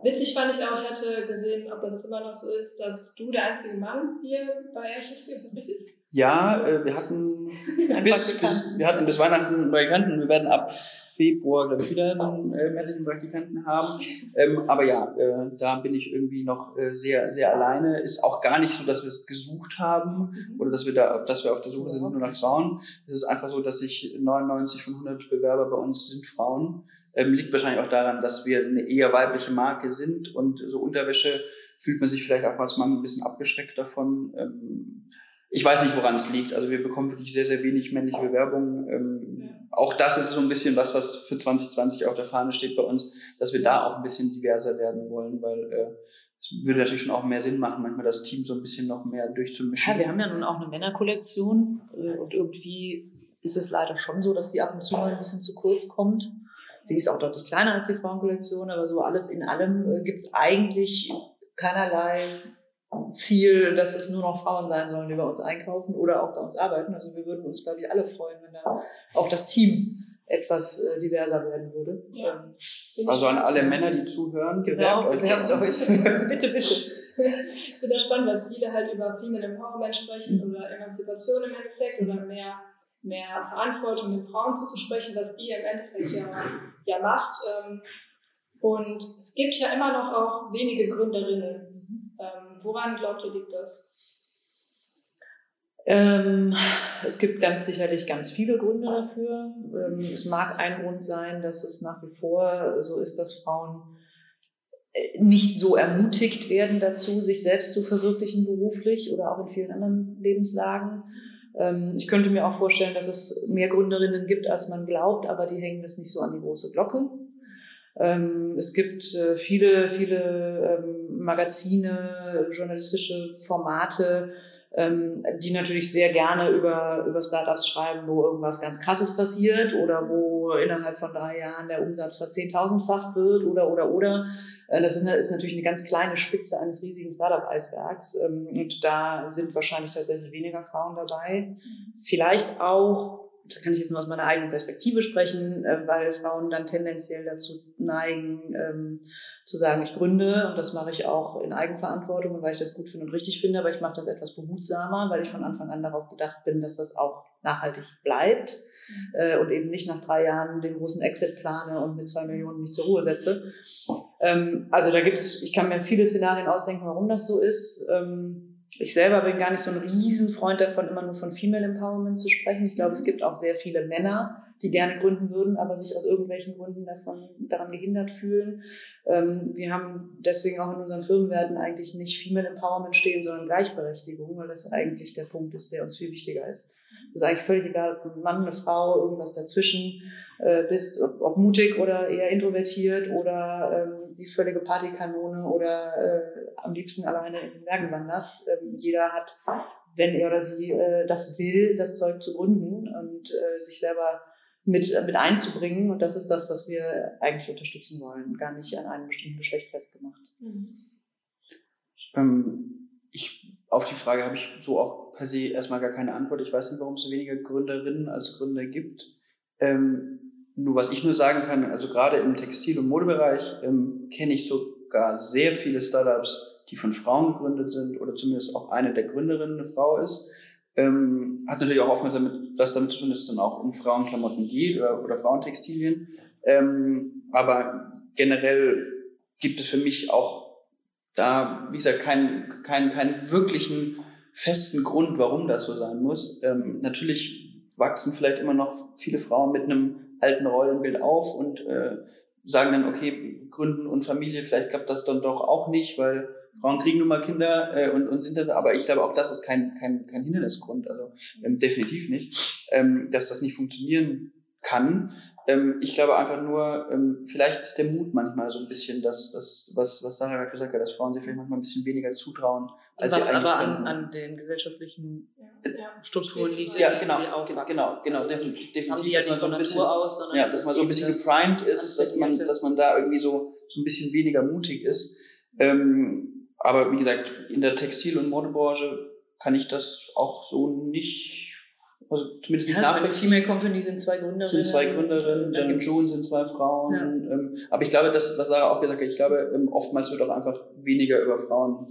witzig fand ich auch, ich hatte gesehen, ob das immer noch so ist, dass du der einzige Mann hier bei Airships ist das richtig? Ja, äh, wir hatten bis, bis, wir hatten bis Weihnachten Praktikanten. Wir werden ab Februar, glaube ich, wieder einen äh, männlichen Praktikanten haben. Ähm, aber ja, äh, da bin ich irgendwie noch äh, sehr, sehr alleine. Ist auch gar nicht so, dass wir es gesucht haben mhm. oder dass wir da, dass wir auf der Suche sind nur nach Frauen. Es ist einfach so, dass sich 99 von 100 Bewerber bei uns sind Frauen. Ähm, liegt wahrscheinlich auch daran, dass wir eine eher weibliche Marke sind und so Unterwäsche fühlt man sich vielleicht auch als Mann ein bisschen abgeschreckt davon. Ähm, ich weiß nicht, woran es liegt. Also wir bekommen wirklich sehr, sehr wenig männliche Bewerbungen. Ähm. Auch das ist so ein bisschen was, was für 2020 auf der Fahne steht bei uns, dass wir da auch ein bisschen diverser werden wollen, weil äh, es würde natürlich schon auch mehr Sinn machen, manchmal das Team so ein bisschen noch mehr durchzumischen. Ja, wir haben ja nun auch eine Männerkollektion äh, und irgendwie ist es leider schon so, dass sie ab und zu mal ein bisschen zu kurz kommt. Sie ist auch deutlich kleiner als die Frauenkollektion, aber so alles in allem äh, gibt es eigentlich keinerlei Ziel, dass es nur noch Frauen sein sollen, die bei uns einkaufen oder auch bei uns arbeiten. Also wir würden uns, glaube ich, alle freuen, wenn da auch das Team etwas äh, diverser werden würde. Ja. Ähm, also an alle Männer, die zuhören, genau, bewerbt euch. bitte, bitte. Ich finde das spannend, weil viele halt über Female Empowerment sprechen oder Emanzipation im Endeffekt oder mehr, mehr Verantwortung den Frauen zuzusprechen, was ihr im Endeffekt ja, ja macht. Ähm, und es gibt ja immer noch auch wenige Gründerinnen. Woran glaubt ihr, liegt das? Ähm, es gibt ganz sicherlich ganz viele Gründe dafür. Ähm, es mag ein Grund sein, dass es nach wie vor so ist, dass Frauen äh, nicht so ermutigt werden dazu, sich selbst zu verwirklichen beruflich oder auch in vielen anderen Lebenslagen. Ähm, ich könnte mir auch vorstellen, dass es mehr Gründerinnen gibt, als man glaubt, aber die hängen das nicht so an die große Glocke. Ähm, es gibt äh, viele, viele ähm, Magazine, journalistische Formate, ähm, die natürlich sehr gerne über, über Startups schreiben, wo irgendwas ganz Krasses passiert oder wo innerhalb von drei Jahren der Umsatz verzehn-tausendfach wird oder, oder, oder. Äh, das ist natürlich eine ganz kleine Spitze eines riesigen Startup-Eisbergs und da sind wahrscheinlich tatsächlich weniger Frauen dabei. Vielleicht auch da kann ich jetzt nur aus meiner eigenen Perspektive sprechen, äh, weil Frauen dann tendenziell dazu neigen, ähm, zu sagen, ich gründe und das mache ich auch in Eigenverantwortung und weil ich das gut finde und richtig finde, aber ich mache das etwas behutsamer, weil ich von Anfang an darauf bedacht bin, dass das auch nachhaltig bleibt mhm. äh, und eben nicht nach drei Jahren den großen Exit plane und mit zwei Millionen mich zur Ruhe setze. Ähm, also da gibt's, ich kann mir viele Szenarien ausdenken, warum das so ist. Ähm, ich selber bin gar nicht so ein Riesenfreund davon, immer nur von Female Empowerment zu sprechen. Ich glaube, es gibt auch sehr viele Männer, die gerne gründen würden, aber sich aus irgendwelchen Gründen davon, daran gehindert fühlen. Ähm, wir haben deswegen auch in unseren Firmenwerten eigentlich nicht Female Empowerment stehen, sondern Gleichberechtigung, weil das eigentlich der Punkt ist, der uns viel wichtiger ist. Es ist eigentlich völlig egal, ob ein Mann, eine Frau, irgendwas dazwischen äh, bist, ob, mutig oder eher introvertiert oder ähm, die völlige Partykanone oder äh, am liebsten alleine in den Bergen wanderst. Ähm, jeder hat, wenn er oder sie äh, das will, das Zeug zu gründen und äh, sich selber mit, mit einzubringen. Und das ist das, was wir eigentlich unterstützen wollen, gar nicht an einem bestimmten Geschlecht festgemacht. Mhm. Ähm, ich, auf die Frage habe ich so auch per se erstmal gar keine Antwort. Ich weiß nicht, warum es so weniger Gründerinnen als Gründer gibt. Ähm, nur was ich nur sagen kann, also gerade im Textil- und Modebereich ähm, kenne ich sogar sehr viele Startups, die von Frauen gegründet sind oder zumindest auch eine der Gründerinnen eine Frau ist. Ähm, hat natürlich auch oftmals damit, was damit zu tun, dass es dann auch um Frauenklamotten geht oder, oder Frauentextilien. Ähm, aber generell gibt es für mich auch da, wie gesagt, keinen keinen keinen wirklichen festen Grund, warum das so sein muss. Ähm, natürlich wachsen vielleicht immer noch viele Frauen mit einem alten Rollenbild auf und äh, sagen dann, okay, Gründen und Familie, vielleicht klappt das dann doch auch nicht, weil Frauen kriegen nun mal Kinder äh, und, und sind dann, aber ich glaube auch das ist kein, kein, kein Hindernisgrund, also ähm, definitiv nicht, ähm, dass das nicht funktionieren kann. Ähm, ich glaube einfach nur, ähm, vielleicht ist der Mut manchmal so ein bisschen das, das was, was Sarah gerade gesagt hat, dass Frauen sich vielleicht manchmal ein bisschen weniger zutrauen, als was sie eigentlich aber an, an den gesellschaftlichen ja. Strukturen liegt, ja, genau, sie aufwachsen. Genau, genau, also definitiv, definitiv dass man so ein bisschen, aus, ja, dass man so ein bisschen geprimed ist, dass man, dass man da irgendwie so, so ein bisschen weniger mutig ist. Ähm, aber wie gesagt, in der Textil- und Modebranche kann ich das auch so nicht also zumindest nicht ja. Bei der Female Company sind zwei Gründerinnen. Sind zwei Gründerinnen, Jan und June sind zwei Frauen. Ja. Ähm, aber ich glaube, das, was Sarah auch gesagt hat, ich glaube, ähm, oftmals wird auch einfach weniger über Frauen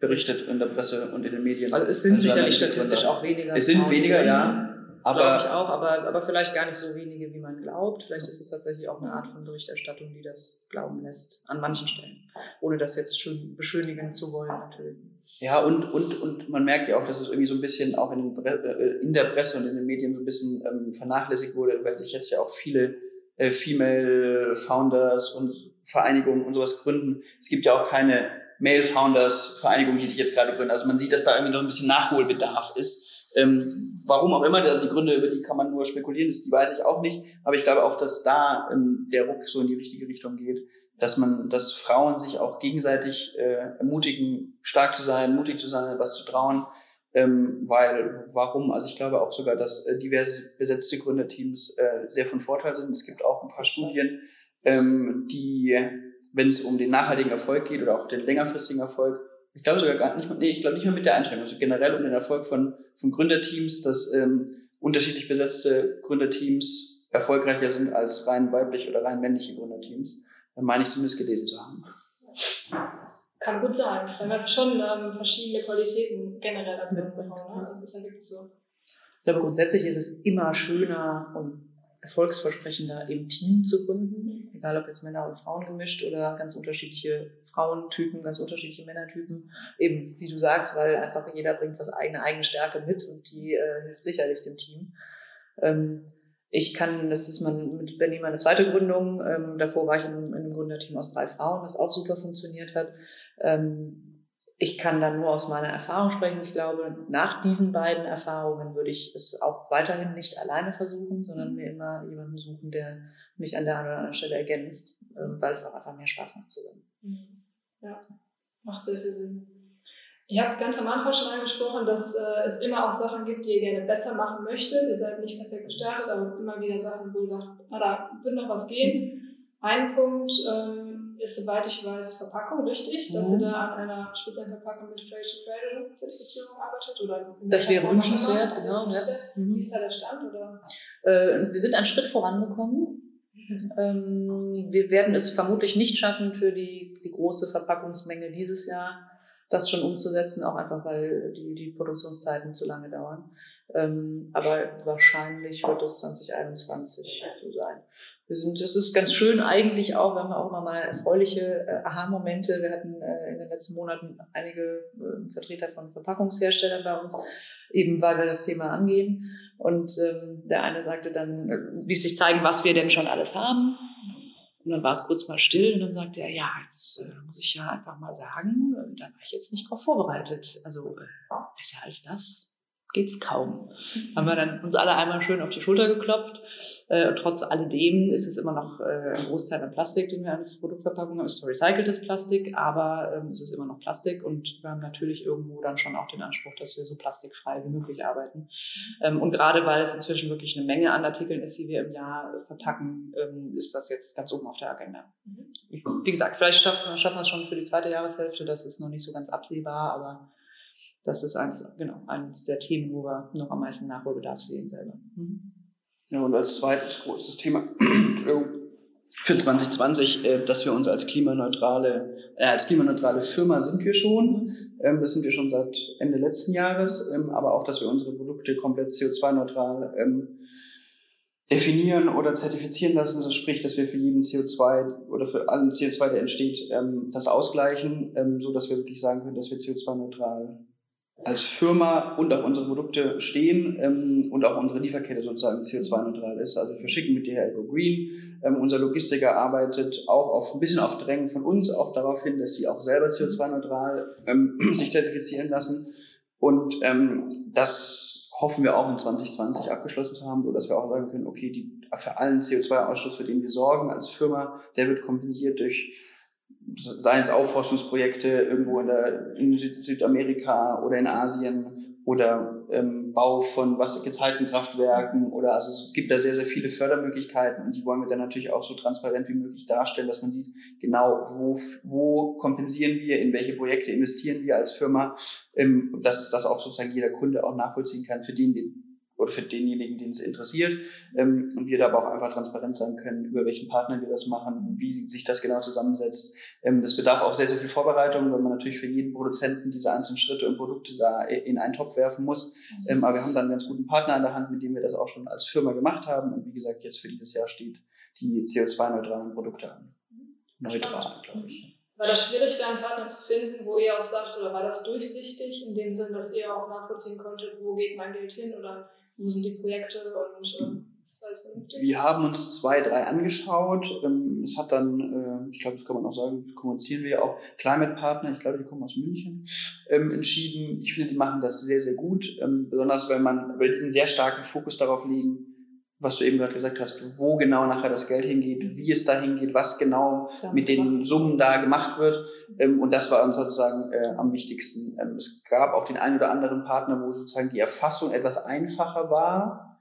berichtet in der Presse und in den Medien. Also es sind sicherlich statistisch auch weniger. Es sind Frauen weniger, ja. Aber, glaube ich auch, aber, aber vielleicht gar nicht so wenige, wie man glaubt. Vielleicht ist es tatsächlich auch eine Art von Berichterstattung, die das glauben lässt, an manchen Stellen. Ohne das jetzt schon beschönigen zu wollen, natürlich. Ja, und, und, und man merkt ja auch, dass es irgendwie so ein bisschen auch in, äh, in der Presse und in den Medien so ein bisschen ähm, vernachlässigt wurde, weil sich jetzt ja auch viele äh, Female Founders und Vereinigungen und sowas gründen. Es gibt ja auch keine Male Founders Vereinigung, die sich jetzt gerade gründen. Also man sieht, dass da irgendwie noch ein bisschen Nachholbedarf ist. Ähm, warum auch immer, also die Gründe, über die kann man nur spekulieren, die weiß ich auch nicht. Aber ich glaube auch, dass da ähm, der Ruck so in die richtige Richtung geht, dass man, dass Frauen sich auch gegenseitig äh, ermutigen, stark zu sein, mutig zu sein, was zu trauen. Ähm, weil, warum? Also ich glaube auch sogar, dass äh, diverse besetzte Gründerteams äh, sehr von Vorteil sind. Es gibt auch ein paar Studien, ähm, die, wenn es um den nachhaltigen Erfolg geht oder auch den längerfristigen Erfolg, ich glaube sogar gar nicht, nee, ich glaube nicht mehr mit der Einschränkung, also generell um den Erfolg von, von Gründerteams, dass ähm, unterschiedlich besetzte Gründerteams erfolgreicher sind als rein weiblich oder rein männliche Gründerteams. Da meine ich zumindest gelesen zu haben. Kann gut sein. Dann hat schon ähm, verschiedene Qualitäten generell als Mann Frau. Ne? Das ist ja wirklich so. Ich glaube, grundsätzlich ist es immer schöner und erfolgsversprechender, im Team zu gründen. Egal ob jetzt Männer und Frauen gemischt oder ganz unterschiedliche Frauentypen, ganz unterschiedliche Männertypen. Eben, wie du sagst, weil einfach jeder bringt was eigene, eigene Stärke mit und die äh, hilft sicherlich dem Team. Ähm, ich kann, das ist man mit Benny meine zweite Gründung. Ähm, davor war ich in, in einem Gründerteam aus drei Frauen, das auch super funktioniert hat. Ähm, ich kann dann nur aus meiner Erfahrung sprechen. Ich glaube, nach diesen beiden Erfahrungen würde ich es auch weiterhin nicht alleine versuchen, sondern mir immer jemanden suchen, der mich an der einen oder anderen Stelle ergänzt, ähm, weil es auch einfach mehr Spaß macht zusammen. Mhm. Ja, macht sehr viel Sinn. Ich habe ganz am Anfang schon angesprochen, dass äh, es immer auch Sachen gibt, die ihr gerne besser machen möchtet. Ihr seid nicht perfekt gestartet, aber immer wieder Sachen, wo ihr sagt, na, da wird noch was gehen. Ein Punkt, ähm, ist, soweit ich weiß, Verpackung richtig, dass ihr mhm. da an einer speziellen Verpackung mit to Trade Zertifizierung arbeitet? Oder das wäre wünschenswert, genau. Ja. Mhm. Wie ist da der Stand? Oder? Äh, wir sind einen Schritt vorangekommen. Mhm. Ähm, wir werden es vermutlich nicht schaffen für die, die große Verpackungsmenge dieses Jahr das schon umzusetzen, auch einfach weil die, die Produktionszeiten zu lange dauern. Ähm, aber wahrscheinlich wird es 2021 so sein. Wir sind, das ist ganz schön eigentlich auch, wir haben auch immer mal erfreuliche äh, Aha-Momente. Wir hatten äh, in den letzten Monaten einige äh, Vertreter von Verpackungsherstellern bei uns, eben weil wir das Thema angehen. Und ähm, der eine sagte dann, äh, ließ sich zeigen, was wir denn schon alles haben. Und dann war es kurz mal still und dann sagte er, ja, jetzt äh, muss ich ja einfach mal sagen, äh, da war ich jetzt nicht drauf vorbereitet. Also äh, besser als das geht's kaum. Haben wir dann uns alle einmal schön auf die Schulter geklopft. Äh, trotz alledem ist es immer noch äh, ein Großteil an Plastik, den wir als Produktverpackung haben. Es ist recyceltes Plastik, aber ähm, es ist immer noch Plastik und wir haben natürlich irgendwo dann schon auch den Anspruch, dass wir so plastikfrei wie möglich arbeiten. Ähm, und gerade weil es inzwischen wirklich eine Menge an Artikeln ist, die wir im Jahr äh, verpacken, ähm, ist das jetzt ganz oben auf der Agenda. Mhm. Wie gesagt, vielleicht schaffen wir es schon für die zweite Jahreshälfte, das ist noch nicht so ganz absehbar, aber das ist eins, genau, eines der Themen, wo wir noch am meisten Nachholbedarf sehen selber. Mhm. Ja, und als zweites großes Thema für 2020, äh, dass wir uns als klimaneutrale, äh, als klimaneutrale Firma sind wir schon. Mhm. Ähm, das sind wir schon seit Ende letzten Jahres, ähm, aber auch, dass wir unsere Produkte komplett CO2-neutral ähm, definieren oder zertifizieren lassen. Das spricht, dass wir für jeden CO2 oder für allen CO2, der entsteht, ähm, das ausgleichen, ähm, so dass wir wirklich sagen können, dass wir CO2-neutral als Firma und auch unsere Produkte stehen ähm, und auch unsere Lieferkette sozusagen CO2-neutral ist. Also wir verschicken mit DHL Go Green. Ähm, unser Logistiker arbeitet auch auf ein bisschen auf Drängen von uns auch darauf hin, dass sie auch selber CO2-neutral ähm, sich zertifizieren lassen. Und ähm, das hoffen wir auch in 2020 abgeschlossen zu haben, so dass wir auch sagen können, okay, die, für allen CO2-Ausstoß, für den wir sorgen als Firma, der wird kompensiert durch seien es Aufforstungsprojekte irgendwo in, der, in Süd Südamerika oder in Asien oder ähm, Bau von Wassergezeitenkraftwerken oder also es gibt da sehr, sehr viele Fördermöglichkeiten und die wollen wir dann natürlich auch so transparent wie möglich darstellen, dass man sieht, genau wo, wo kompensieren wir, in welche Projekte investieren wir als Firma, ähm, dass das auch sozusagen jeder Kunde auch nachvollziehen kann, für den, den oder für denjenigen, den es interessiert. Ähm, und wir da aber auch einfach transparent sein können, über welchen Partner wir das machen, wie sich das genau zusammensetzt. Ähm, das bedarf auch sehr, sehr viel Vorbereitung, weil man natürlich für jeden Produzenten diese einzelnen Schritte und Produkte da in einen Topf werfen muss. Ähm, aber wir haben dann einen ganz guten Partner an der Hand, mit dem wir das auch schon als Firma gemacht haben. Und wie gesagt, jetzt für dieses Jahr steht die CO2-neutralen Produkte an. Neutral, glaube ich. War das schwierig, da einen Partner zu finden, wo ihr auch sagt, oder war das durchsichtig, in dem Sinn, dass ihr auch nachvollziehen konntet, wo geht mein Geld hin oder wo sind die Projekte und ähm, ist alles vernünftig? Wir haben uns zwei, drei angeschaut. Ähm, es hat dann, äh, ich glaube, das kann man auch sagen, kommunizieren wir ja auch, Climate Partner, ich glaube, die kommen aus München, ähm, entschieden. Ich finde, die machen das sehr, sehr gut. Ähm, besonders, weil man, weil sie einen sehr starken Fokus darauf legen, was du eben gerade gesagt hast, wo genau nachher das Geld hingeht, wie es da hingeht, was genau mit den Summen da gemacht wird. Ähm, und das war uns sozusagen äh, am wichtigsten. Ähm, es gab auch den einen oder anderen Partner, wo sozusagen die Erfassung etwas einfacher war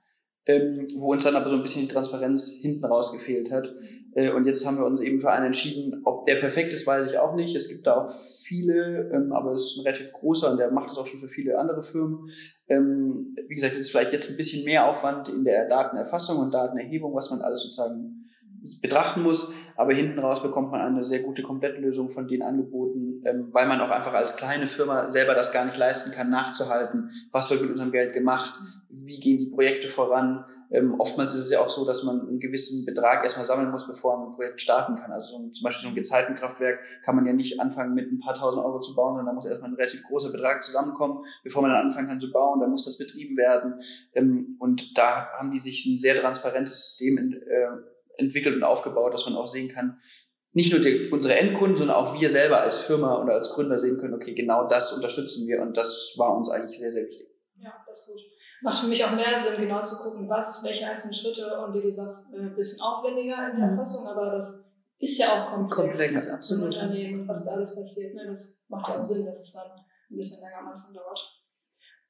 ähm, wo uns dann aber so ein bisschen die Transparenz hinten raus gefehlt hat. Äh, und jetzt haben wir uns eben für einen entschieden. Ob der perfekt ist, weiß ich auch nicht. Es gibt da auch viele, ähm, aber es ist ein relativ großer und der macht das auch schon für viele andere Firmen. Ähm, wie gesagt, es ist vielleicht jetzt ein bisschen mehr Aufwand in der Datenerfassung und Datenerhebung, was man alles sozusagen betrachten muss, aber hinten raus bekommt man eine sehr gute Komplettlösung von den Angeboten, ähm, weil man auch einfach als kleine Firma selber das gar nicht leisten kann, nachzuhalten, was wird mit unserem Geld gemacht, wie gehen die Projekte voran. Ähm, oftmals ist es ja auch so, dass man einen gewissen Betrag erstmal sammeln muss, bevor man ein Projekt starten kann. Also so, zum Beispiel so ein Gezeitenkraftwerk kann man ja nicht anfangen mit ein paar tausend Euro zu bauen, sondern da muss erstmal ein relativ großer Betrag zusammenkommen, bevor man dann anfangen kann zu bauen. Dann muss das betrieben werden. Ähm, und da haben die sich ein sehr transparentes System in, äh, entwickelt und aufgebaut, dass man auch sehen kann, nicht nur die, unsere Endkunden, sondern auch wir selber als Firma oder als Gründer sehen können, okay, genau das unterstützen wir und das war uns eigentlich sehr, sehr wichtig. Ja, das ist gut. Macht für mich auch mehr Sinn, genau zu gucken, was, welche einzelnen Schritte und wie du sagst, ein bisschen aufwendiger in der mhm. Erfassung, aber das ist ja auch komplex, komplex absolut. im Unternehmen, was da alles passiert. Ne? Das macht ja auch Sinn, dass es dann ein bisschen länger am Anfang dauert.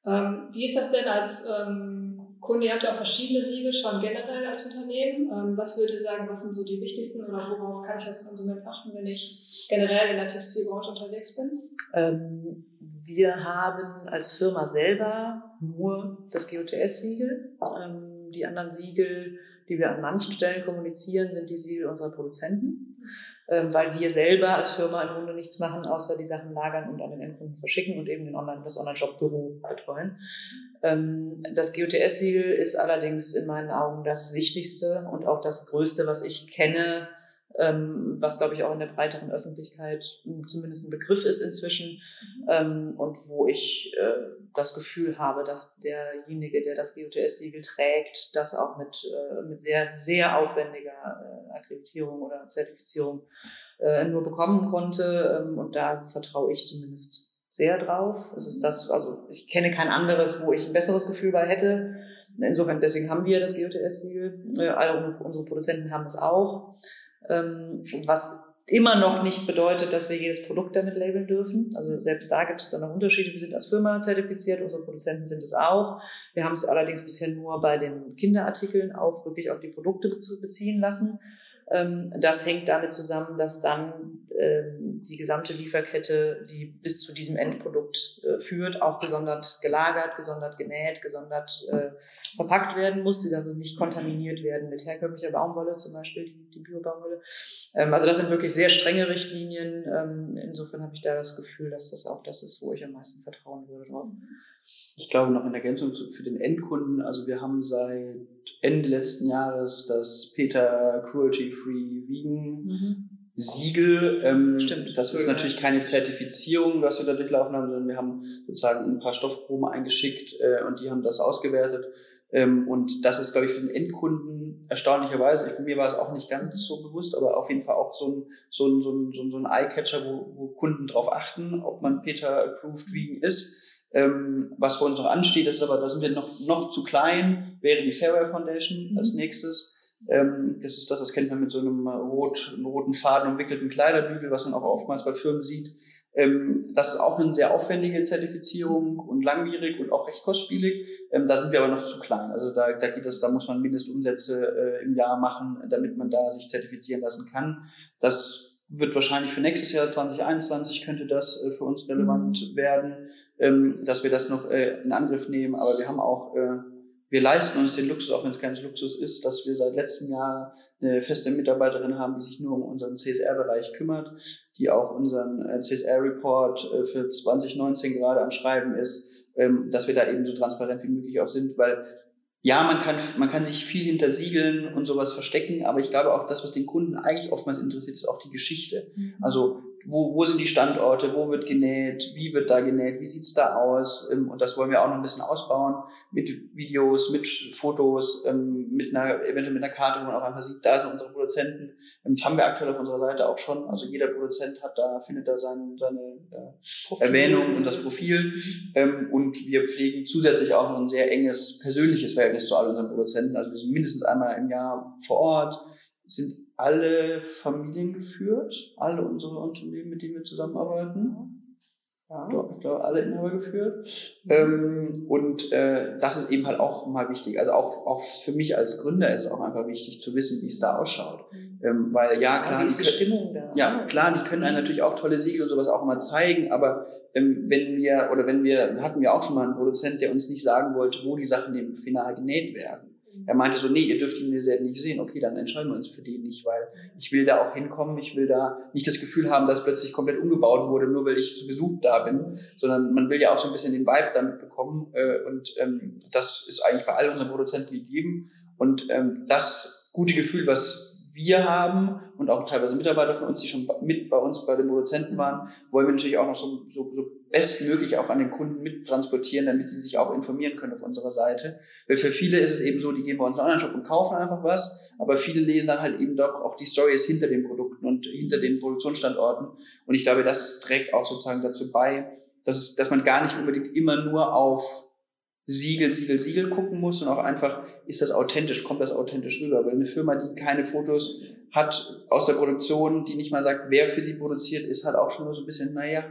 Ähm, wie ist das denn als ähm, Kunde, ihr habt ja auch verschiedene Siegel schon generell als Unternehmen. Ähm, was würdet ihr sagen, was sind so die wichtigsten oder worauf kann ich als Konsument achten, wenn ich generell in der Textilbranche unterwegs bin? Ähm, wir haben als Firma selber nur das GOTS-Siegel. Ähm, die anderen Siegel, die wir an manchen Stellen kommunizieren, sind die Siegel unserer Produzenten weil wir selber als Firma im Grunde nichts machen, außer die Sachen lagern und an den Endkunden verschicken und eben den Online, das Online-Shop-Büro betreuen. Ähm, das GOTS-Siegel ist allerdings in meinen Augen das Wichtigste und auch das Größte, was ich kenne, ähm, was glaube ich auch in der breiteren Öffentlichkeit zumindest ein Begriff ist inzwischen mhm. ähm, und wo ich äh, das Gefühl habe, dass derjenige, der das GOTS-Siegel trägt, das auch mit, äh, mit sehr, sehr aufwendiger äh, Akkreditierung oder Zertifizierung äh, nur bekommen konnte ähm, und da vertraue ich zumindest sehr drauf. Es ist das, also ich kenne kein anderes, wo ich ein besseres Gefühl bei hätte. Insofern, deswegen haben wir das GOTS-Siegel. Äh, alle unsere Produzenten haben es auch. Ähm, was immer noch nicht bedeutet, dass wir jedes Produkt damit labeln dürfen. Also selbst da gibt es dann noch Unterschiede. Wir sind als Firma zertifiziert, unsere Produzenten sind es auch. Wir haben es allerdings bisher nur bei den Kinderartikeln auch wirklich auf die Produkte beziehen lassen. Ähm, das hängt damit zusammen, dass dann ähm, die gesamte Lieferkette, die bis zu diesem Endprodukt äh, führt, auch gesondert gelagert, gesondert genäht, gesondert äh, verpackt werden muss. Sie also nicht kontaminiert werden mit herkömmlicher Baumwolle, zum Beispiel die, die Bio-Baumwolle. Ähm, also das sind wirklich sehr strenge Richtlinien. Insofern habe ich da das Gefühl, dass das auch das ist, wo ich am meisten vertrauen würde drauf. Ich glaube noch in Ergänzung für den Endkunden, also wir haben seit Ende letzten Jahres das Peter Cruelty Free Vegan mhm. Siegel. Ähm, Stimmt. Das ist natürlich keine Zertifizierung, was wir da durchlaufen haben, sondern wir haben sozusagen ein paar Stoffproben eingeschickt äh, und die haben das ausgewertet. Ähm, und das ist, glaube ich, für den Endkunden erstaunlicherweise, ich, mir war es auch nicht ganz so bewusst, aber auf jeden Fall auch so ein, so ein, so ein, so ein Eye-Catcher, wo, wo Kunden drauf achten, ob man Peter Approved Vegan ist. Ähm, was bei uns noch ansteht, ist aber, da sind wir noch, noch zu klein, wäre die Fairware Foundation mhm. als nächstes. Ähm, das ist das, das kennt man mit so einem rot, roten Faden umwickelten Kleiderbügel, was man auch oftmals bei Firmen sieht. Ähm, das ist auch eine sehr aufwendige Zertifizierung und langwierig und auch recht kostspielig. Ähm, da sind wir aber noch zu klein. Also da, da geht es, da muss man Mindestumsätze äh, im Jahr machen, damit man da sich zertifizieren lassen kann. Das wird wahrscheinlich für nächstes Jahr 2021 könnte das äh, für uns relevant mhm. werden, ähm, dass wir das noch äh, in Angriff nehmen. Aber wir haben auch, äh, wir leisten uns den Luxus, auch wenn es kein Luxus ist, dass wir seit letztem Jahr eine feste Mitarbeiterin haben, die sich nur um unseren CSR-Bereich kümmert, die auch unseren CSR-Report für 2019 gerade am Schreiben ist, ähm, dass wir da eben so transparent wie möglich auch sind, weil ja, man kann, man kann sich viel hinter Siegeln und sowas verstecken, aber ich glaube auch, das, was den Kunden eigentlich oftmals interessiert, ist auch die Geschichte. Mhm. Also wo, wo sind die Standorte, wo wird genäht, wie wird da genäht, wie sieht's da aus? Ähm, und das wollen wir auch noch ein bisschen ausbauen mit Videos, mit Fotos, ähm, mit einer, eventuell mit einer Karte, wo man auch einfach sieht, da sind unsere Produzenten. Ähm, das haben wir aktuell auf unserer Seite auch schon, also jeder Produzent hat da, findet da sein, seine äh, Erwähnung und das Profil. Und wir pflegen zusätzlich auch noch ein sehr enges persönliches Verhältnis zu all unseren Produzenten, also wir sind mindestens einmal im Jahr vor Ort, sind alle Familien geführt, alle unsere Unternehmen, mit denen wir zusammenarbeiten. Ja. Ich glaube, alle Inhaber geführt. Ähm, und äh, das ist eben halt auch mal wichtig. Also auch, auch für mich als Gründer ist es auch einfach wichtig zu wissen, wie es da ausschaut. Mhm. Ähm, weil ja, klar. Wie ist die Stimmung da? Ja, klar, die können einem natürlich auch tolle Siegel und sowas auch immer zeigen, aber ähm, wenn wir, oder wenn wir, hatten wir auch schon mal einen Produzent, der uns nicht sagen wollte, wo die Sachen im Final genäht werden. Er meinte so, nee, ihr dürft ihn sehr nicht sehen. Okay, dann entscheiden wir uns für den nicht, weil ich will da auch hinkommen. Ich will da nicht das Gefühl haben, dass plötzlich komplett umgebaut wurde, nur weil ich zu Besuch da bin, sondern man will ja auch so ein bisschen den Vibe damit bekommen. Äh, und ähm, das ist eigentlich bei all unseren Produzenten gegeben. Und ähm, das gute Gefühl, was wir haben und auch teilweise Mitarbeiter von uns, die schon mit bei uns bei den Produzenten waren, wollen wir natürlich auch noch so, so, so bestmöglich auch an den Kunden mittransportieren, damit sie sich auch informieren können auf unserer Seite. Weil für viele ist es eben so, die gehen bei uns in einen Online-Shop und kaufen einfach was, aber viele lesen dann halt eben doch auch die Stories hinter den Produkten und hinter den Produktionsstandorten. Und ich glaube, das trägt auch sozusagen dazu bei, dass, dass man gar nicht unbedingt immer nur auf Siegel, Siegel, Siegel gucken muss und auch einfach, ist das authentisch, kommt das authentisch rüber? Weil eine Firma, die keine Fotos hat aus der Produktion, die nicht mal sagt, wer für sie produziert, ist halt auch schon nur so ein bisschen, naja,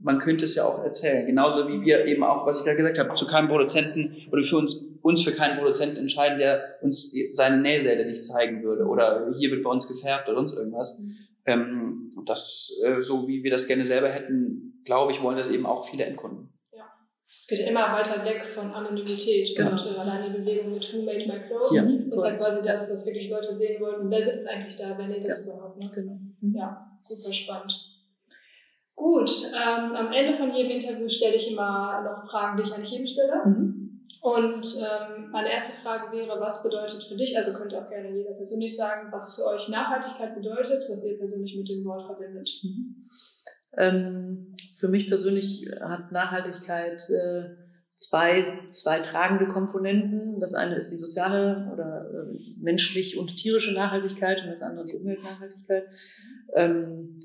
man könnte es ja auch erzählen. Genauso wie wir eben auch, was ich gerade gesagt habe, zu keinem Produzenten oder für uns, uns für keinen Produzenten entscheiden, der uns seine Nähsäle nicht zeigen würde oder hier wird bei uns gefärbt oder sonst irgendwas. Mhm. Ähm, das, äh, so wie wir das gerne selber hätten, glaube ich, wollen das eben auch viele Endkunden. Es geht immer weiter weg von Anonymität genau. und äh, allein die Bewegung mit Who Made My Clothes ja, ist ja quasi das, was wirklich Leute sehen wollten. Wer sitzt eigentlich da, wer näht das ja. überhaupt? Ne? Genau. Mhm. Ja, super spannend. Gut, ähm, am Ende von jedem Interview stelle ich immer noch Fragen, die ich an jedem stelle. Mhm. Und ähm, meine erste Frage wäre, was bedeutet für dich, also könnt ihr auch gerne jeder persönlich sagen, was für euch Nachhaltigkeit bedeutet, was ihr persönlich mit dem Wort verbindet. Mhm. Ähm, für mich persönlich hat Nachhaltigkeit äh, zwei, zwei tragende Komponenten. Das eine ist die soziale oder äh, menschlich und tierische Nachhaltigkeit und das andere die Umweltnachhaltigkeit. Ähm,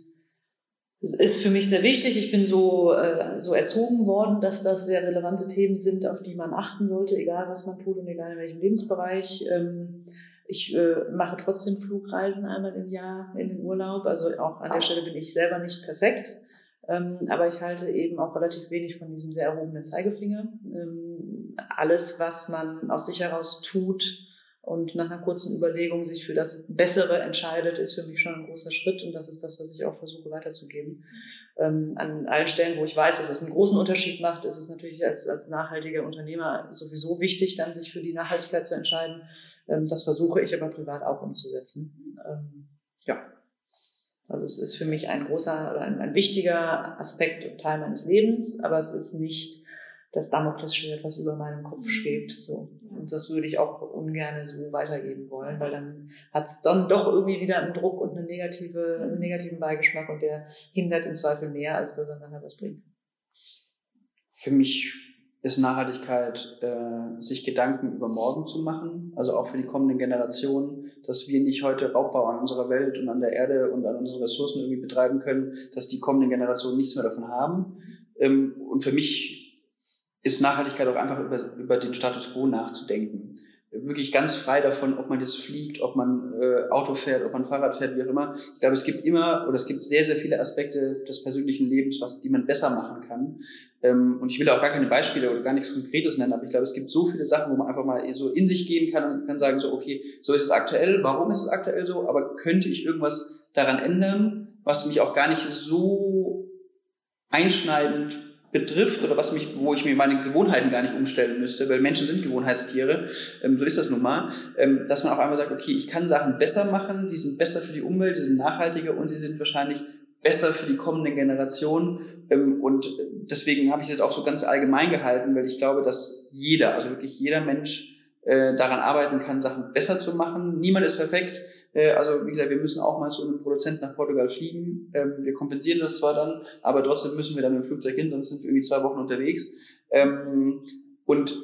Das ist für mich sehr wichtig. Ich bin so, äh, so erzogen worden, dass das sehr relevante Themen sind, auf die man achten sollte, egal was man tut und egal in welchem Lebensbereich. Ähm, ich äh, mache trotzdem Flugreisen einmal im Jahr in den Urlaub. Also auch an der Stelle bin ich selber nicht perfekt. Ähm, aber ich halte eben auch relativ wenig von diesem sehr erhobenen Zeigefinger. Ähm, alles, was man aus sich heraus tut, und nach einer kurzen Überlegung sich für das Bessere entscheidet, ist für mich schon ein großer Schritt und das ist das, was ich auch versuche weiterzugeben. Ähm, an allen Stellen, wo ich weiß, dass es einen großen Unterschied macht, ist es natürlich als, als nachhaltiger Unternehmer sowieso wichtig, dann sich für die Nachhaltigkeit zu entscheiden. Ähm, das versuche ich aber privat auch umzusetzen. Ähm, ja. Also es ist für mich ein großer oder ein, ein wichtiger Aspekt und Teil meines Lebens, aber es ist nicht das Damoklesschwert, was über meinem Kopf mhm. schwebt. So. Und das würde ich auch ungern so weitergeben wollen, weil dann hat es dann doch irgendwie wieder einen Druck und eine negative, einen negativen Beigeschmack und der hindert im Zweifel mehr, als dass er nachher was bringt. Für mich ist Nachhaltigkeit, äh, sich Gedanken über morgen zu machen, also auch für die kommenden Generationen, dass wir nicht heute Raubbau an unserer Welt und an der Erde und an unseren Ressourcen irgendwie betreiben können, dass die kommenden Generationen nichts mehr davon haben. Ähm, und für mich ist Nachhaltigkeit auch einfach über, über den Status quo nachzudenken. Wirklich ganz frei davon, ob man jetzt fliegt, ob man äh, Auto fährt, ob man Fahrrad fährt, wie auch immer. Ich glaube, es gibt immer oder es gibt sehr, sehr viele Aspekte des persönlichen Lebens, was, die man besser machen kann. Ähm, und ich will auch gar keine Beispiele oder gar nichts Konkretes nennen, aber ich glaube, es gibt so viele Sachen, wo man einfach mal so in sich gehen kann und kann sagen, so, okay, so ist es aktuell, warum ist es aktuell so, aber könnte ich irgendwas daran ändern, was mich auch gar nicht so einschneidend betrifft oder was mich, wo ich mir meine Gewohnheiten gar nicht umstellen müsste, weil Menschen sind Gewohnheitstiere, ähm, so ist das nun mal, ähm, dass man auch einmal sagt, okay, ich kann Sachen besser machen, die sind besser für die Umwelt, die sind nachhaltiger und sie sind wahrscheinlich besser für die kommenden Generationen. Ähm, und deswegen habe ich es jetzt auch so ganz allgemein gehalten, weil ich glaube, dass jeder, also wirklich jeder Mensch äh, daran arbeiten kann, Sachen besser zu machen. Niemand ist perfekt. Äh, also wie gesagt, wir müssen auch mal zu einem Produzenten nach Portugal fliegen. Ähm, wir kompensieren das zwar dann, aber trotzdem müssen wir dann mit dem Flugzeug hin, sonst sind wir irgendwie zwei Wochen unterwegs. Ähm, und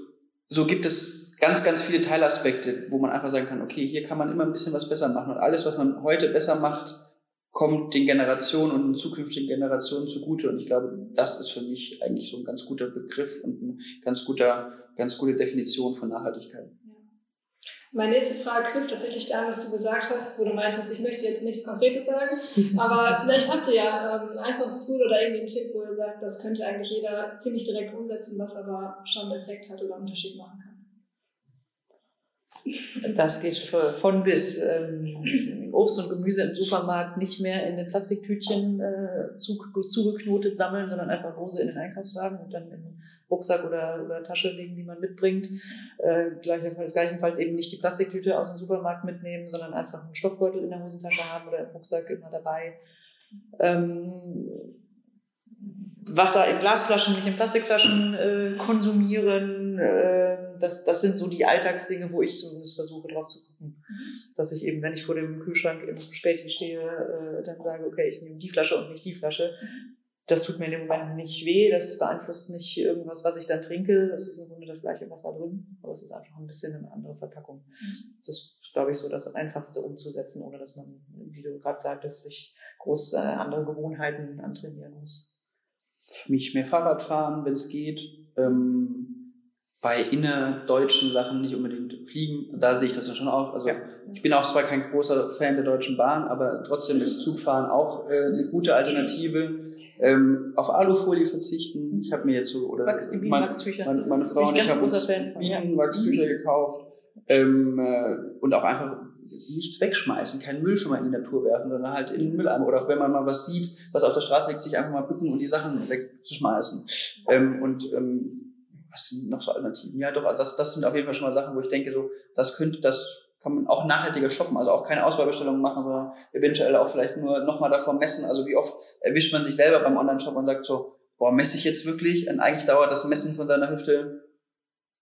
so gibt es ganz, ganz viele Teilaspekte, wo man einfach sagen kann, okay, hier kann man immer ein bisschen was besser machen. Und alles, was man heute besser macht, kommt den Generationen und den zukünftigen Generationen zugute. Und ich glaube, das ist für mich eigentlich so ein ganz guter Begriff und ein ganz guter, ganz gute Definition von Nachhaltigkeit. Meine nächste Frage knüpft tatsächlich da an, was du gesagt hast, wo du meinst, ich möchte jetzt nichts Konkretes sagen, aber vielleicht habt ihr ja ähm, ein einfaches Tool oder irgendwie einen Tipp, wo ihr sagt, das könnte eigentlich jeder ziemlich direkt umsetzen, was aber schon einen Effekt hat oder einen Unterschied machen kann. Das geht von bis. Ähm, Obst und Gemüse im Supermarkt nicht mehr in den Plastiktütchen äh, zu, zugeknotet sammeln, sondern einfach lose in den Einkaufswagen und dann in den Rucksack oder, oder Tasche legen, die man mitbringt. Äh, gleichenfalls, gleichenfalls eben nicht die Plastiktüte aus dem Supermarkt mitnehmen, sondern einfach einen Stoffbeutel in der Hosentasche haben oder im Rucksack immer dabei. Ähm, Wasser in Glasflaschen, nicht in Plastikflaschen äh, konsumieren. Äh, das, das sind so die Alltagsdinge, wo ich zumindest versuche drauf zu gucken. Dass ich eben, wenn ich vor dem Kühlschrank im Späti stehe, äh, dann sage, okay, ich nehme die Flasche und nicht die Flasche. Das tut mir in dem Moment nicht weh, das beeinflusst nicht irgendwas, was ich dann trinke. Das ist im Grunde das gleiche Wasser drin, aber es ist einfach ein bisschen eine andere Verpackung. Das ist, glaube ich, so das Einfachste umzusetzen, ohne dass man, wie du gerade sagtest, sich groß äh, andere Gewohnheiten antrainieren muss für mich mehr Fahrrad fahren, wenn es geht. Ähm, bei innerdeutschen Sachen nicht unbedingt fliegen. Da sehe ich das ja schon auch. Also ja. ich bin auch zwar kein großer Fan der Deutschen Bahn, aber trotzdem ist Zugfahren auch äh, eine gute Alternative. Ähm, auf Alufolie verzichten. Ich habe mir jetzt so oder Wachs, die Bienenwachstücher. Meine, meine Frau und ich haben uns Bienenwachstücher ja. gekauft ähm, äh, und auch einfach nichts wegschmeißen, keinen Müll schon mal in die Natur werfen, sondern halt in den Mülleimer. Oder auch wenn man mal was sieht, was auf der Straße liegt, sich einfach mal bücken und die Sachen wegzuschmeißen. Ähm, und ähm, was sind noch so Alternativen? Ja, doch, also das, das sind auf jeden Fall schon mal Sachen, wo ich denke, so, das könnte, das kann man auch nachhaltiger shoppen, also auch keine Auswahlbestellungen machen, sondern eventuell auch vielleicht nur nochmal davon messen. Also wie oft erwischt man sich selber beim Online-Shop und sagt so, boah, messe ich jetzt wirklich? Und eigentlich dauert das Messen von seiner Hüfte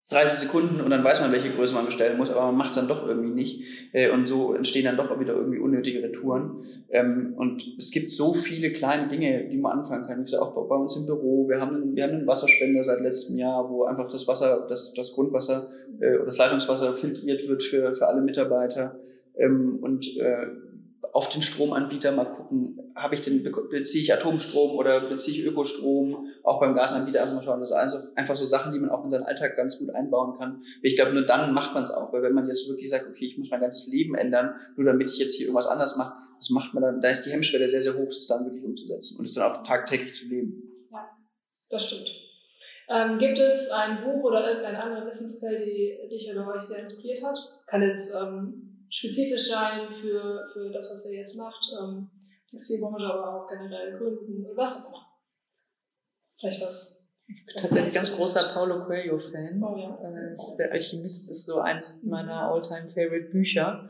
30 Sekunden und dann weiß man, welche Größe man bestellen muss, aber man macht es dann doch irgendwie nicht. Äh, und so entstehen dann doch wieder irgendwie unnötige Retouren. Ähm, und es gibt so viele kleine Dinge, die man anfangen kann. Ich sage auch bei uns im Büro, wir haben einen, wir haben einen Wasserspender seit letztem Jahr, wo einfach das Wasser, das, das Grundwasser äh, oder das Leitungswasser filtriert wird für, für alle Mitarbeiter. Ähm, und äh, auf den Stromanbieter mal gucken, habe ich den, beziehe ich Atomstrom oder beziehe ich Ökostrom, auch beim Gasanbieter einfach mal schauen. Also, einfach so Sachen, die man auch in seinen Alltag ganz gut einbauen kann. Ich glaube, nur dann macht man es auch, weil wenn man jetzt wirklich sagt, okay, ich muss mein ganzes Leben ändern, nur damit ich jetzt hier irgendwas anders mache, das macht man dann, da ist die Hemmschwelle sehr, sehr hoch, es dann wirklich umzusetzen und es dann auch tagtäglich zu leben. Ja, das stimmt. Ähm, gibt es ein Buch oder irgendeine andere Wissensquelle, die dich oder euch sehr inspiriert hat? Kann jetzt ähm, spezifisch sein für, für das, was ihr jetzt macht, ähm, Textilbranche, aber auch generell Gründen, was auch immer. Vielleicht was. Ich bin tatsächlich ganz großer Paulo Coelho-Fan. Oh, ja. äh, der Alchemist ist so eines meiner all-time favorite Bücher.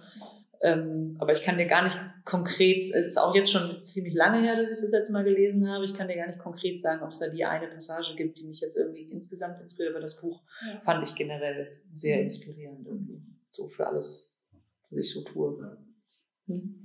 Ähm, aber ich kann dir gar nicht konkret, es ist auch jetzt schon ziemlich lange her, dass ich das letzte Mal gelesen habe. Ich kann dir gar nicht konkret sagen, ob es da die eine Passage gibt, die mich jetzt irgendwie insgesamt inspiriert. Aber das Buch ja. fand ich generell sehr inspirierend irgendwie. So für alles, was ich so tue. Hm?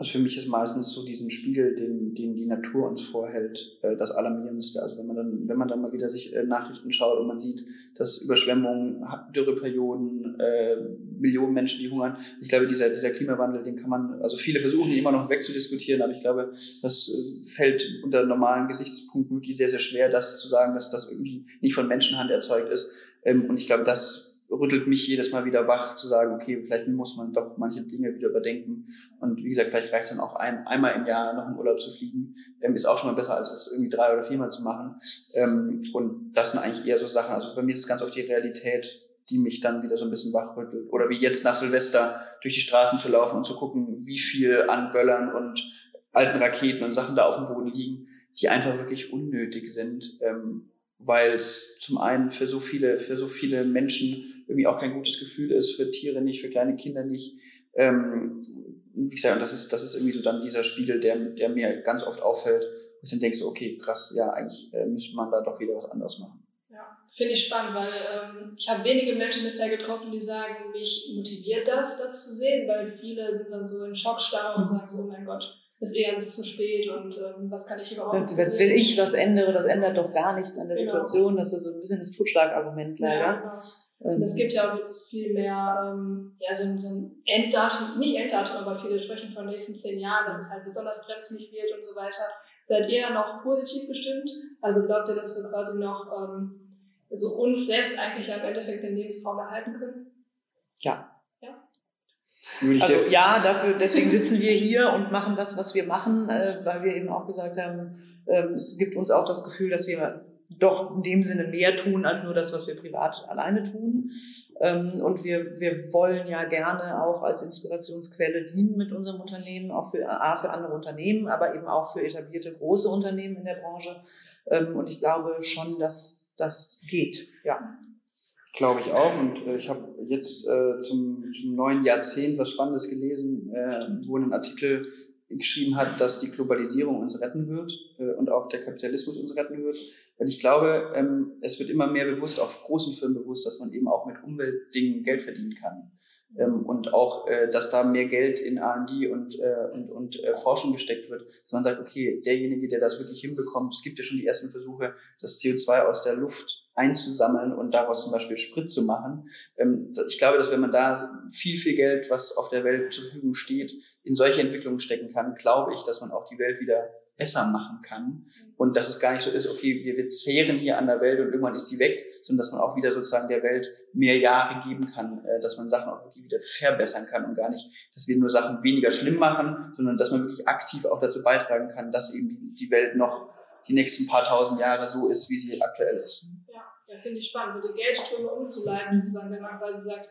Also für mich ist meistens so diesen Spiegel, den, den die Natur uns vorhält, äh, das Alarmierendste. Also wenn man dann, wenn man dann mal wieder sich äh, Nachrichten schaut und man sieht, dass Überschwemmungen, Dürreperioden, äh, Millionen Menschen, die hungern. Ich glaube, dieser, dieser Klimawandel, den kann man, also viele versuchen ihn immer noch wegzudiskutieren, aber ich glaube, das fällt unter normalen Gesichtspunkten wirklich sehr, sehr schwer, das zu sagen, dass das irgendwie nicht von Menschenhand erzeugt ist. Ähm, und ich glaube, das rüttelt mich jedes Mal wieder wach, zu sagen, okay, vielleicht muss man doch manche Dinge wieder überdenken. Und wie gesagt, vielleicht reicht es dann auch ein, einmal im Jahr noch in Urlaub zu fliegen. Ähm, ist auch schon mal besser, als es irgendwie drei oder viermal zu machen. Ähm, und das sind eigentlich eher so Sachen. Also bei mir ist es ganz oft die Realität, die mich dann wieder so ein bisschen wachrüttelt. Oder wie jetzt nach Silvester durch die Straßen zu laufen und zu gucken, wie viel an Böllern und alten Raketen und Sachen da auf dem Boden liegen, die einfach wirklich unnötig sind. Ähm, weil es zum einen für so viele, für so viele Menschen irgendwie auch kein gutes Gefühl ist, für Tiere nicht, für kleine Kinder nicht. Ähm, wie gesagt, und das ist, das ist irgendwie so dann dieser Spiegel, der, der mir ganz oft auffällt, wo ich dann denke so, okay, krass, ja, eigentlich äh, müsste man da doch wieder was anderes machen. Ja, finde ich spannend, weil ähm, ich habe wenige Menschen bisher getroffen, die sagen, mich motiviert das, das zu sehen, weil viele sind dann so in Schockstarre und sagen, oh mein Gott, ist eh alles zu spät und ähm, was kann ich überhaupt und, Wenn ich was ändere, das ändert doch gar nichts an der genau. Situation. Das ist so ein bisschen das Totschlagargument leider. Ja, genau. Ähm. Es gibt ja auch jetzt viel mehr, ähm, ja, so, so ein Enddatum, nicht Enddatum, aber viele sprechen von den nächsten zehn Jahren, dass es halt besonders brenzlig wird und so weiter. Seid ihr noch positiv gestimmt? Also glaubt ihr, dass wir quasi noch ähm, also uns selbst eigentlich am Endeffekt den Lebensraum erhalten können? Ja, also ja, dafür, deswegen sitzen wir hier und machen das, was wir machen, äh, weil wir eben auch gesagt haben, ähm, es gibt uns auch das Gefühl, dass wir doch in dem Sinne mehr tun als nur das, was wir privat alleine tun. Ähm, und wir, wir wollen ja gerne auch als Inspirationsquelle dienen mit unserem Unternehmen, auch für, A, für andere Unternehmen, aber eben auch für etablierte große Unternehmen in der Branche. Ähm, und ich glaube schon, dass das geht, ja. Glaube ich auch. Und äh, ich habe jetzt äh, zum, zum neuen Jahrzehnt was Spannendes gelesen, äh, wo ein Artikel geschrieben hat, dass die Globalisierung uns retten wird und auch der Kapitalismus uns retten wird. Weil ich glaube, ähm, es wird immer mehr bewusst, auch großen Firmen bewusst, dass man eben auch mit Umweltdingen Geld verdienen kann. Ähm, und auch, äh, dass da mehr Geld in R&D und, äh, und, und äh, Forschung gesteckt wird. Dass man sagt, okay, derjenige, der das wirklich hinbekommt, es gibt ja schon die ersten Versuche, das CO2 aus der Luft einzusammeln und daraus zum Beispiel Sprit zu machen. Ähm, ich glaube, dass wenn man da viel, viel Geld, was auf der Welt zur Verfügung steht, in solche Entwicklungen stecken kann, glaube ich, dass man auch die Welt wieder besser machen kann und dass es gar nicht so ist, okay, wir, wir zehren hier an der Welt und irgendwann ist die weg, sondern dass man auch wieder sozusagen der Welt mehr Jahre geben kann, äh, dass man Sachen auch wirklich wieder verbessern kann und gar nicht, dass wir nur Sachen weniger schlimm machen, sondern dass man wirklich aktiv auch dazu beitragen kann, dass eben die Welt noch die nächsten paar tausend Jahre so ist, wie sie aktuell ist. Ja, finde ich spannend, so die Geldströme umzuleiten, sozusagen, wenn man quasi sagt,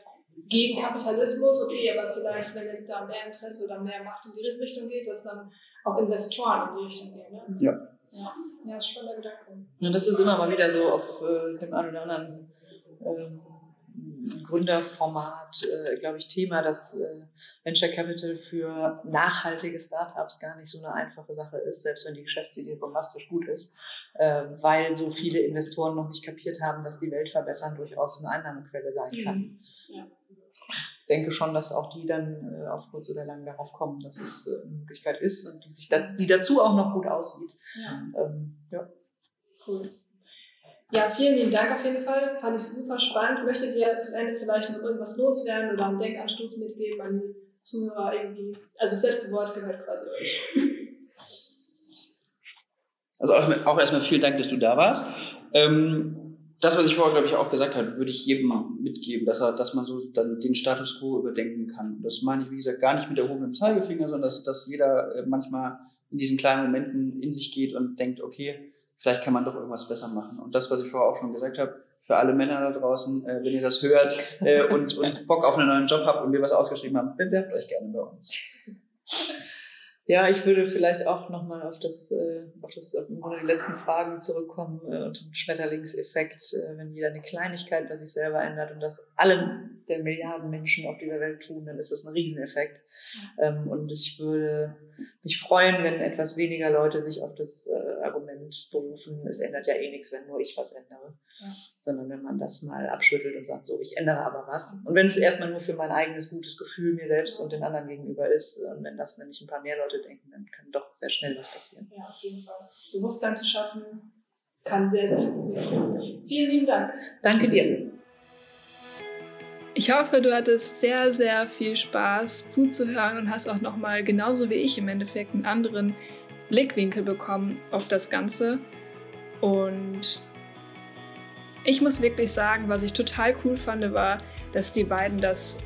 gegen Kapitalismus, okay, aber vielleicht, wenn jetzt da mehr Interesse oder mehr Macht in die Richtung geht, dass dann auch Investoren in die Richtung gehen. Ne? Ja. Ja, ja spannender Gedanke. Und das ist immer mal wieder so auf äh, dem einen oder anderen äh, Gründerformat, äh, glaube ich, Thema, dass äh, Venture Capital für nachhaltige Startups gar nicht so eine einfache Sache ist, selbst wenn die Geschäftsidee bombastisch gut ist, äh, weil so viele Investoren noch nicht kapiert haben, dass die Welt verbessern durchaus eine Einnahmequelle sein kann. Mhm. Ja. Ich denke schon, dass auch die dann äh, auf kurz oder lang darauf kommen, dass es äh, eine Möglichkeit ist und die sich da, die dazu auch noch gut aussieht. Ja. Ähm, ja. Cool. Ja, vielen lieben Dank auf jeden Fall. Fand ich super spannend. Möchtet ihr zu Ende vielleicht noch irgendwas loswerden oder einen Denkanstoß mitgeben an die Zuhörer irgendwie, also das letzte Wort gehört quasi euch. Also auch erstmal vielen Dank, dass du da warst. Ähm, das, was ich vorher, glaube ich, auch gesagt habe, würde ich jedem mitgeben, dass, er, dass man so dann den Status quo überdenken kann. Das meine ich, wie gesagt, gar nicht mit erhobenem Zeigefinger, sondern dass, dass jeder äh, manchmal in diesen kleinen Momenten in sich geht und denkt, okay, vielleicht kann man doch irgendwas besser machen. Und das, was ich vorher auch schon gesagt habe, für alle Männer da draußen, äh, wenn ihr das hört äh, und, und Bock auf einen neuen Job habt und wir was ausgeschrieben haben, bewerbt euch gerne bei uns. Ja, ich würde vielleicht auch nochmal auf das, äh, auf das, auf die letzten Fragen zurückkommen äh, und den Schmetterlingseffekt, äh, wenn jeder eine Kleinigkeit bei sich selber ändert und das alle der Milliarden Menschen auf dieser Welt tun, dann ist das ein Rieseneffekt. Ähm, und ich würde mich freuen, wenn etwas weniger Leute sich auf das äh, Argument berufen, es ändert ja eh nichts, wenn nur ich was ändere. Ja. Sondern wenn man das mal abschüttelt und sagt, so, ich ändere aber was. Und wenn es erstmal nur für mein eigenes gutes Gefühl mir selbst und den anderen gegenüber ist, und wenn das nämlich ein paar mehr Leute denken, dann kann doch sehr schnell was passieren. Ja, auf jeden Fall. Bewusstsein zu schaffen, kann sehr, sehr viel werden. Vielen lieben Dank. Danke dir. Ich hoffe, du hattest sehr, sehr viel Spaß zuzuhören und hast auch nochmal, genauso wie ich im Endeffekt, einen anderen Blickwinkel bekommen auf das Ganze. Und ich muss wirklich sagen, was ich total cool fand, war, dass die beiden das,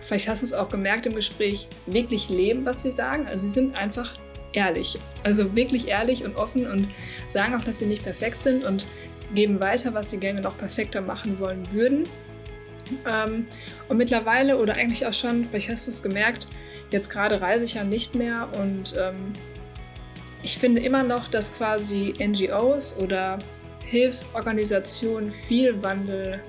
vielleicht hast du es auch gemerkt im Gespräch, wirklich leben, was sie sagen. Also sie sind einfach ehrlich. Also wirklich ehrlich und offen und sagen auch, dass sie nicht perfekt sind und geben weiter, was sie gerne noch perfekter machen wollen würden. Ähm, und mittlerweile oder eigentlich auch schon, vielleicht hast du es gemerkt, jetzt gerade reise ich ja nicht mehr und ähm, ich finde immer noch, dass quasi NGOs oder Hilfsorganisationen viel Wandel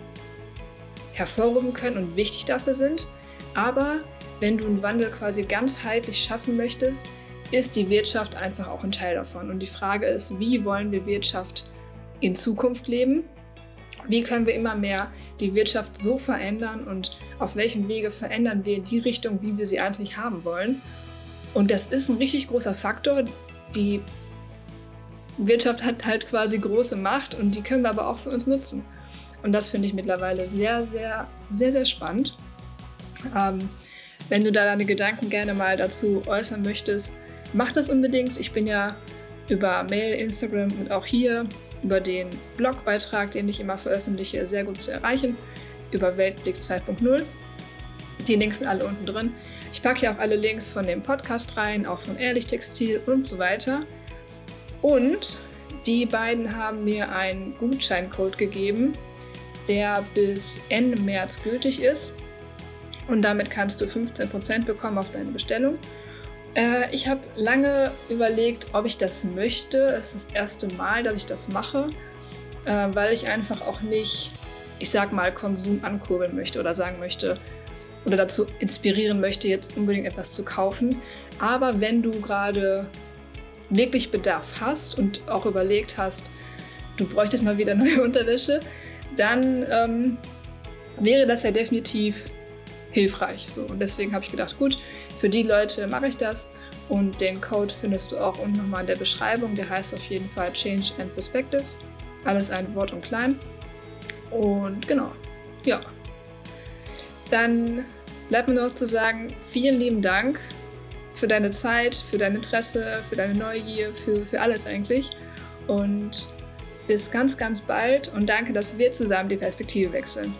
hervorrufen können und wichtig dafür sind. Aber wenn du einen Wandel quasi ganzheitlich schaffen möchtest, ist die Wirtschaft einfach auch ein Teil davon. Und die Frage ist, wie wollen wir Wirtschaft in Zukunft leben? Wie können wir immer mehr die Wirtschaft so verändern und auf welchem Wege verändern wir die Richtung, wie wir sie eigentlich haben wollen? Und das ist ein richtig großer Faktor. Die Wirtschaft hat halt quasi große Macht und die können wir aber auch für uns nutzen. Und das finde ich mittlerweile sehr, sehr, sehr, sehr spannend. Ähm, wenn du da deine Gedanken gerne mal dazu äußern möchtest, mach das unbedingt. Ich bin ja über Mail, Instagram und auch hier über den Blogbeitrag, den ich immer veröffentliche, sehr gut zu erreichen. Über Weltblick 2.0. Die Links sind alle unten drin. Ich packe hier auch alle Links von dem Podcast rein, auch von Ehrlich Textil und so weiter. Und die beiden haben mir einen Gutscheincode gegeben, der bis Ende März gültig ist. Und damit kannst du 15% bekommen auf deine Bestellung. Äh, ich habe lange überlegt, ob ich das möchte. Es ist das erste Mal, dass ich das mache, äh, weil ich einfach auch nicht, ich sag mal, Konsum ankurbeln möchte oder sagen möchte oder dazu inspirieren möchte, jetzt unbedingt etwas zu kaufen. Aber wenn du gerade wirklich Bedarf hast und auch überlegt hast, du bräuchtest mal wieder neue Unterwäsche, dann ähm, wäre das ja definitiv hilfreich. So. Und deswegen habe ich gedacht, gut, für die Leute mache ich das. Und den Code findest du auch unten nochmal in der Beschreibung. Der heißt auf jeden Fall Change and Perspective. Alles ein Wort und klein. Und genau, ja. Dann bleibt mir noch zu sagen, vielen lieben Dank für deine Zeit, für dein Interesse, für deine Neugier, für, für alles eigentlich. Und bis ganz, ganz bald und danke, dass wir zusammen die Perspektive wechseln.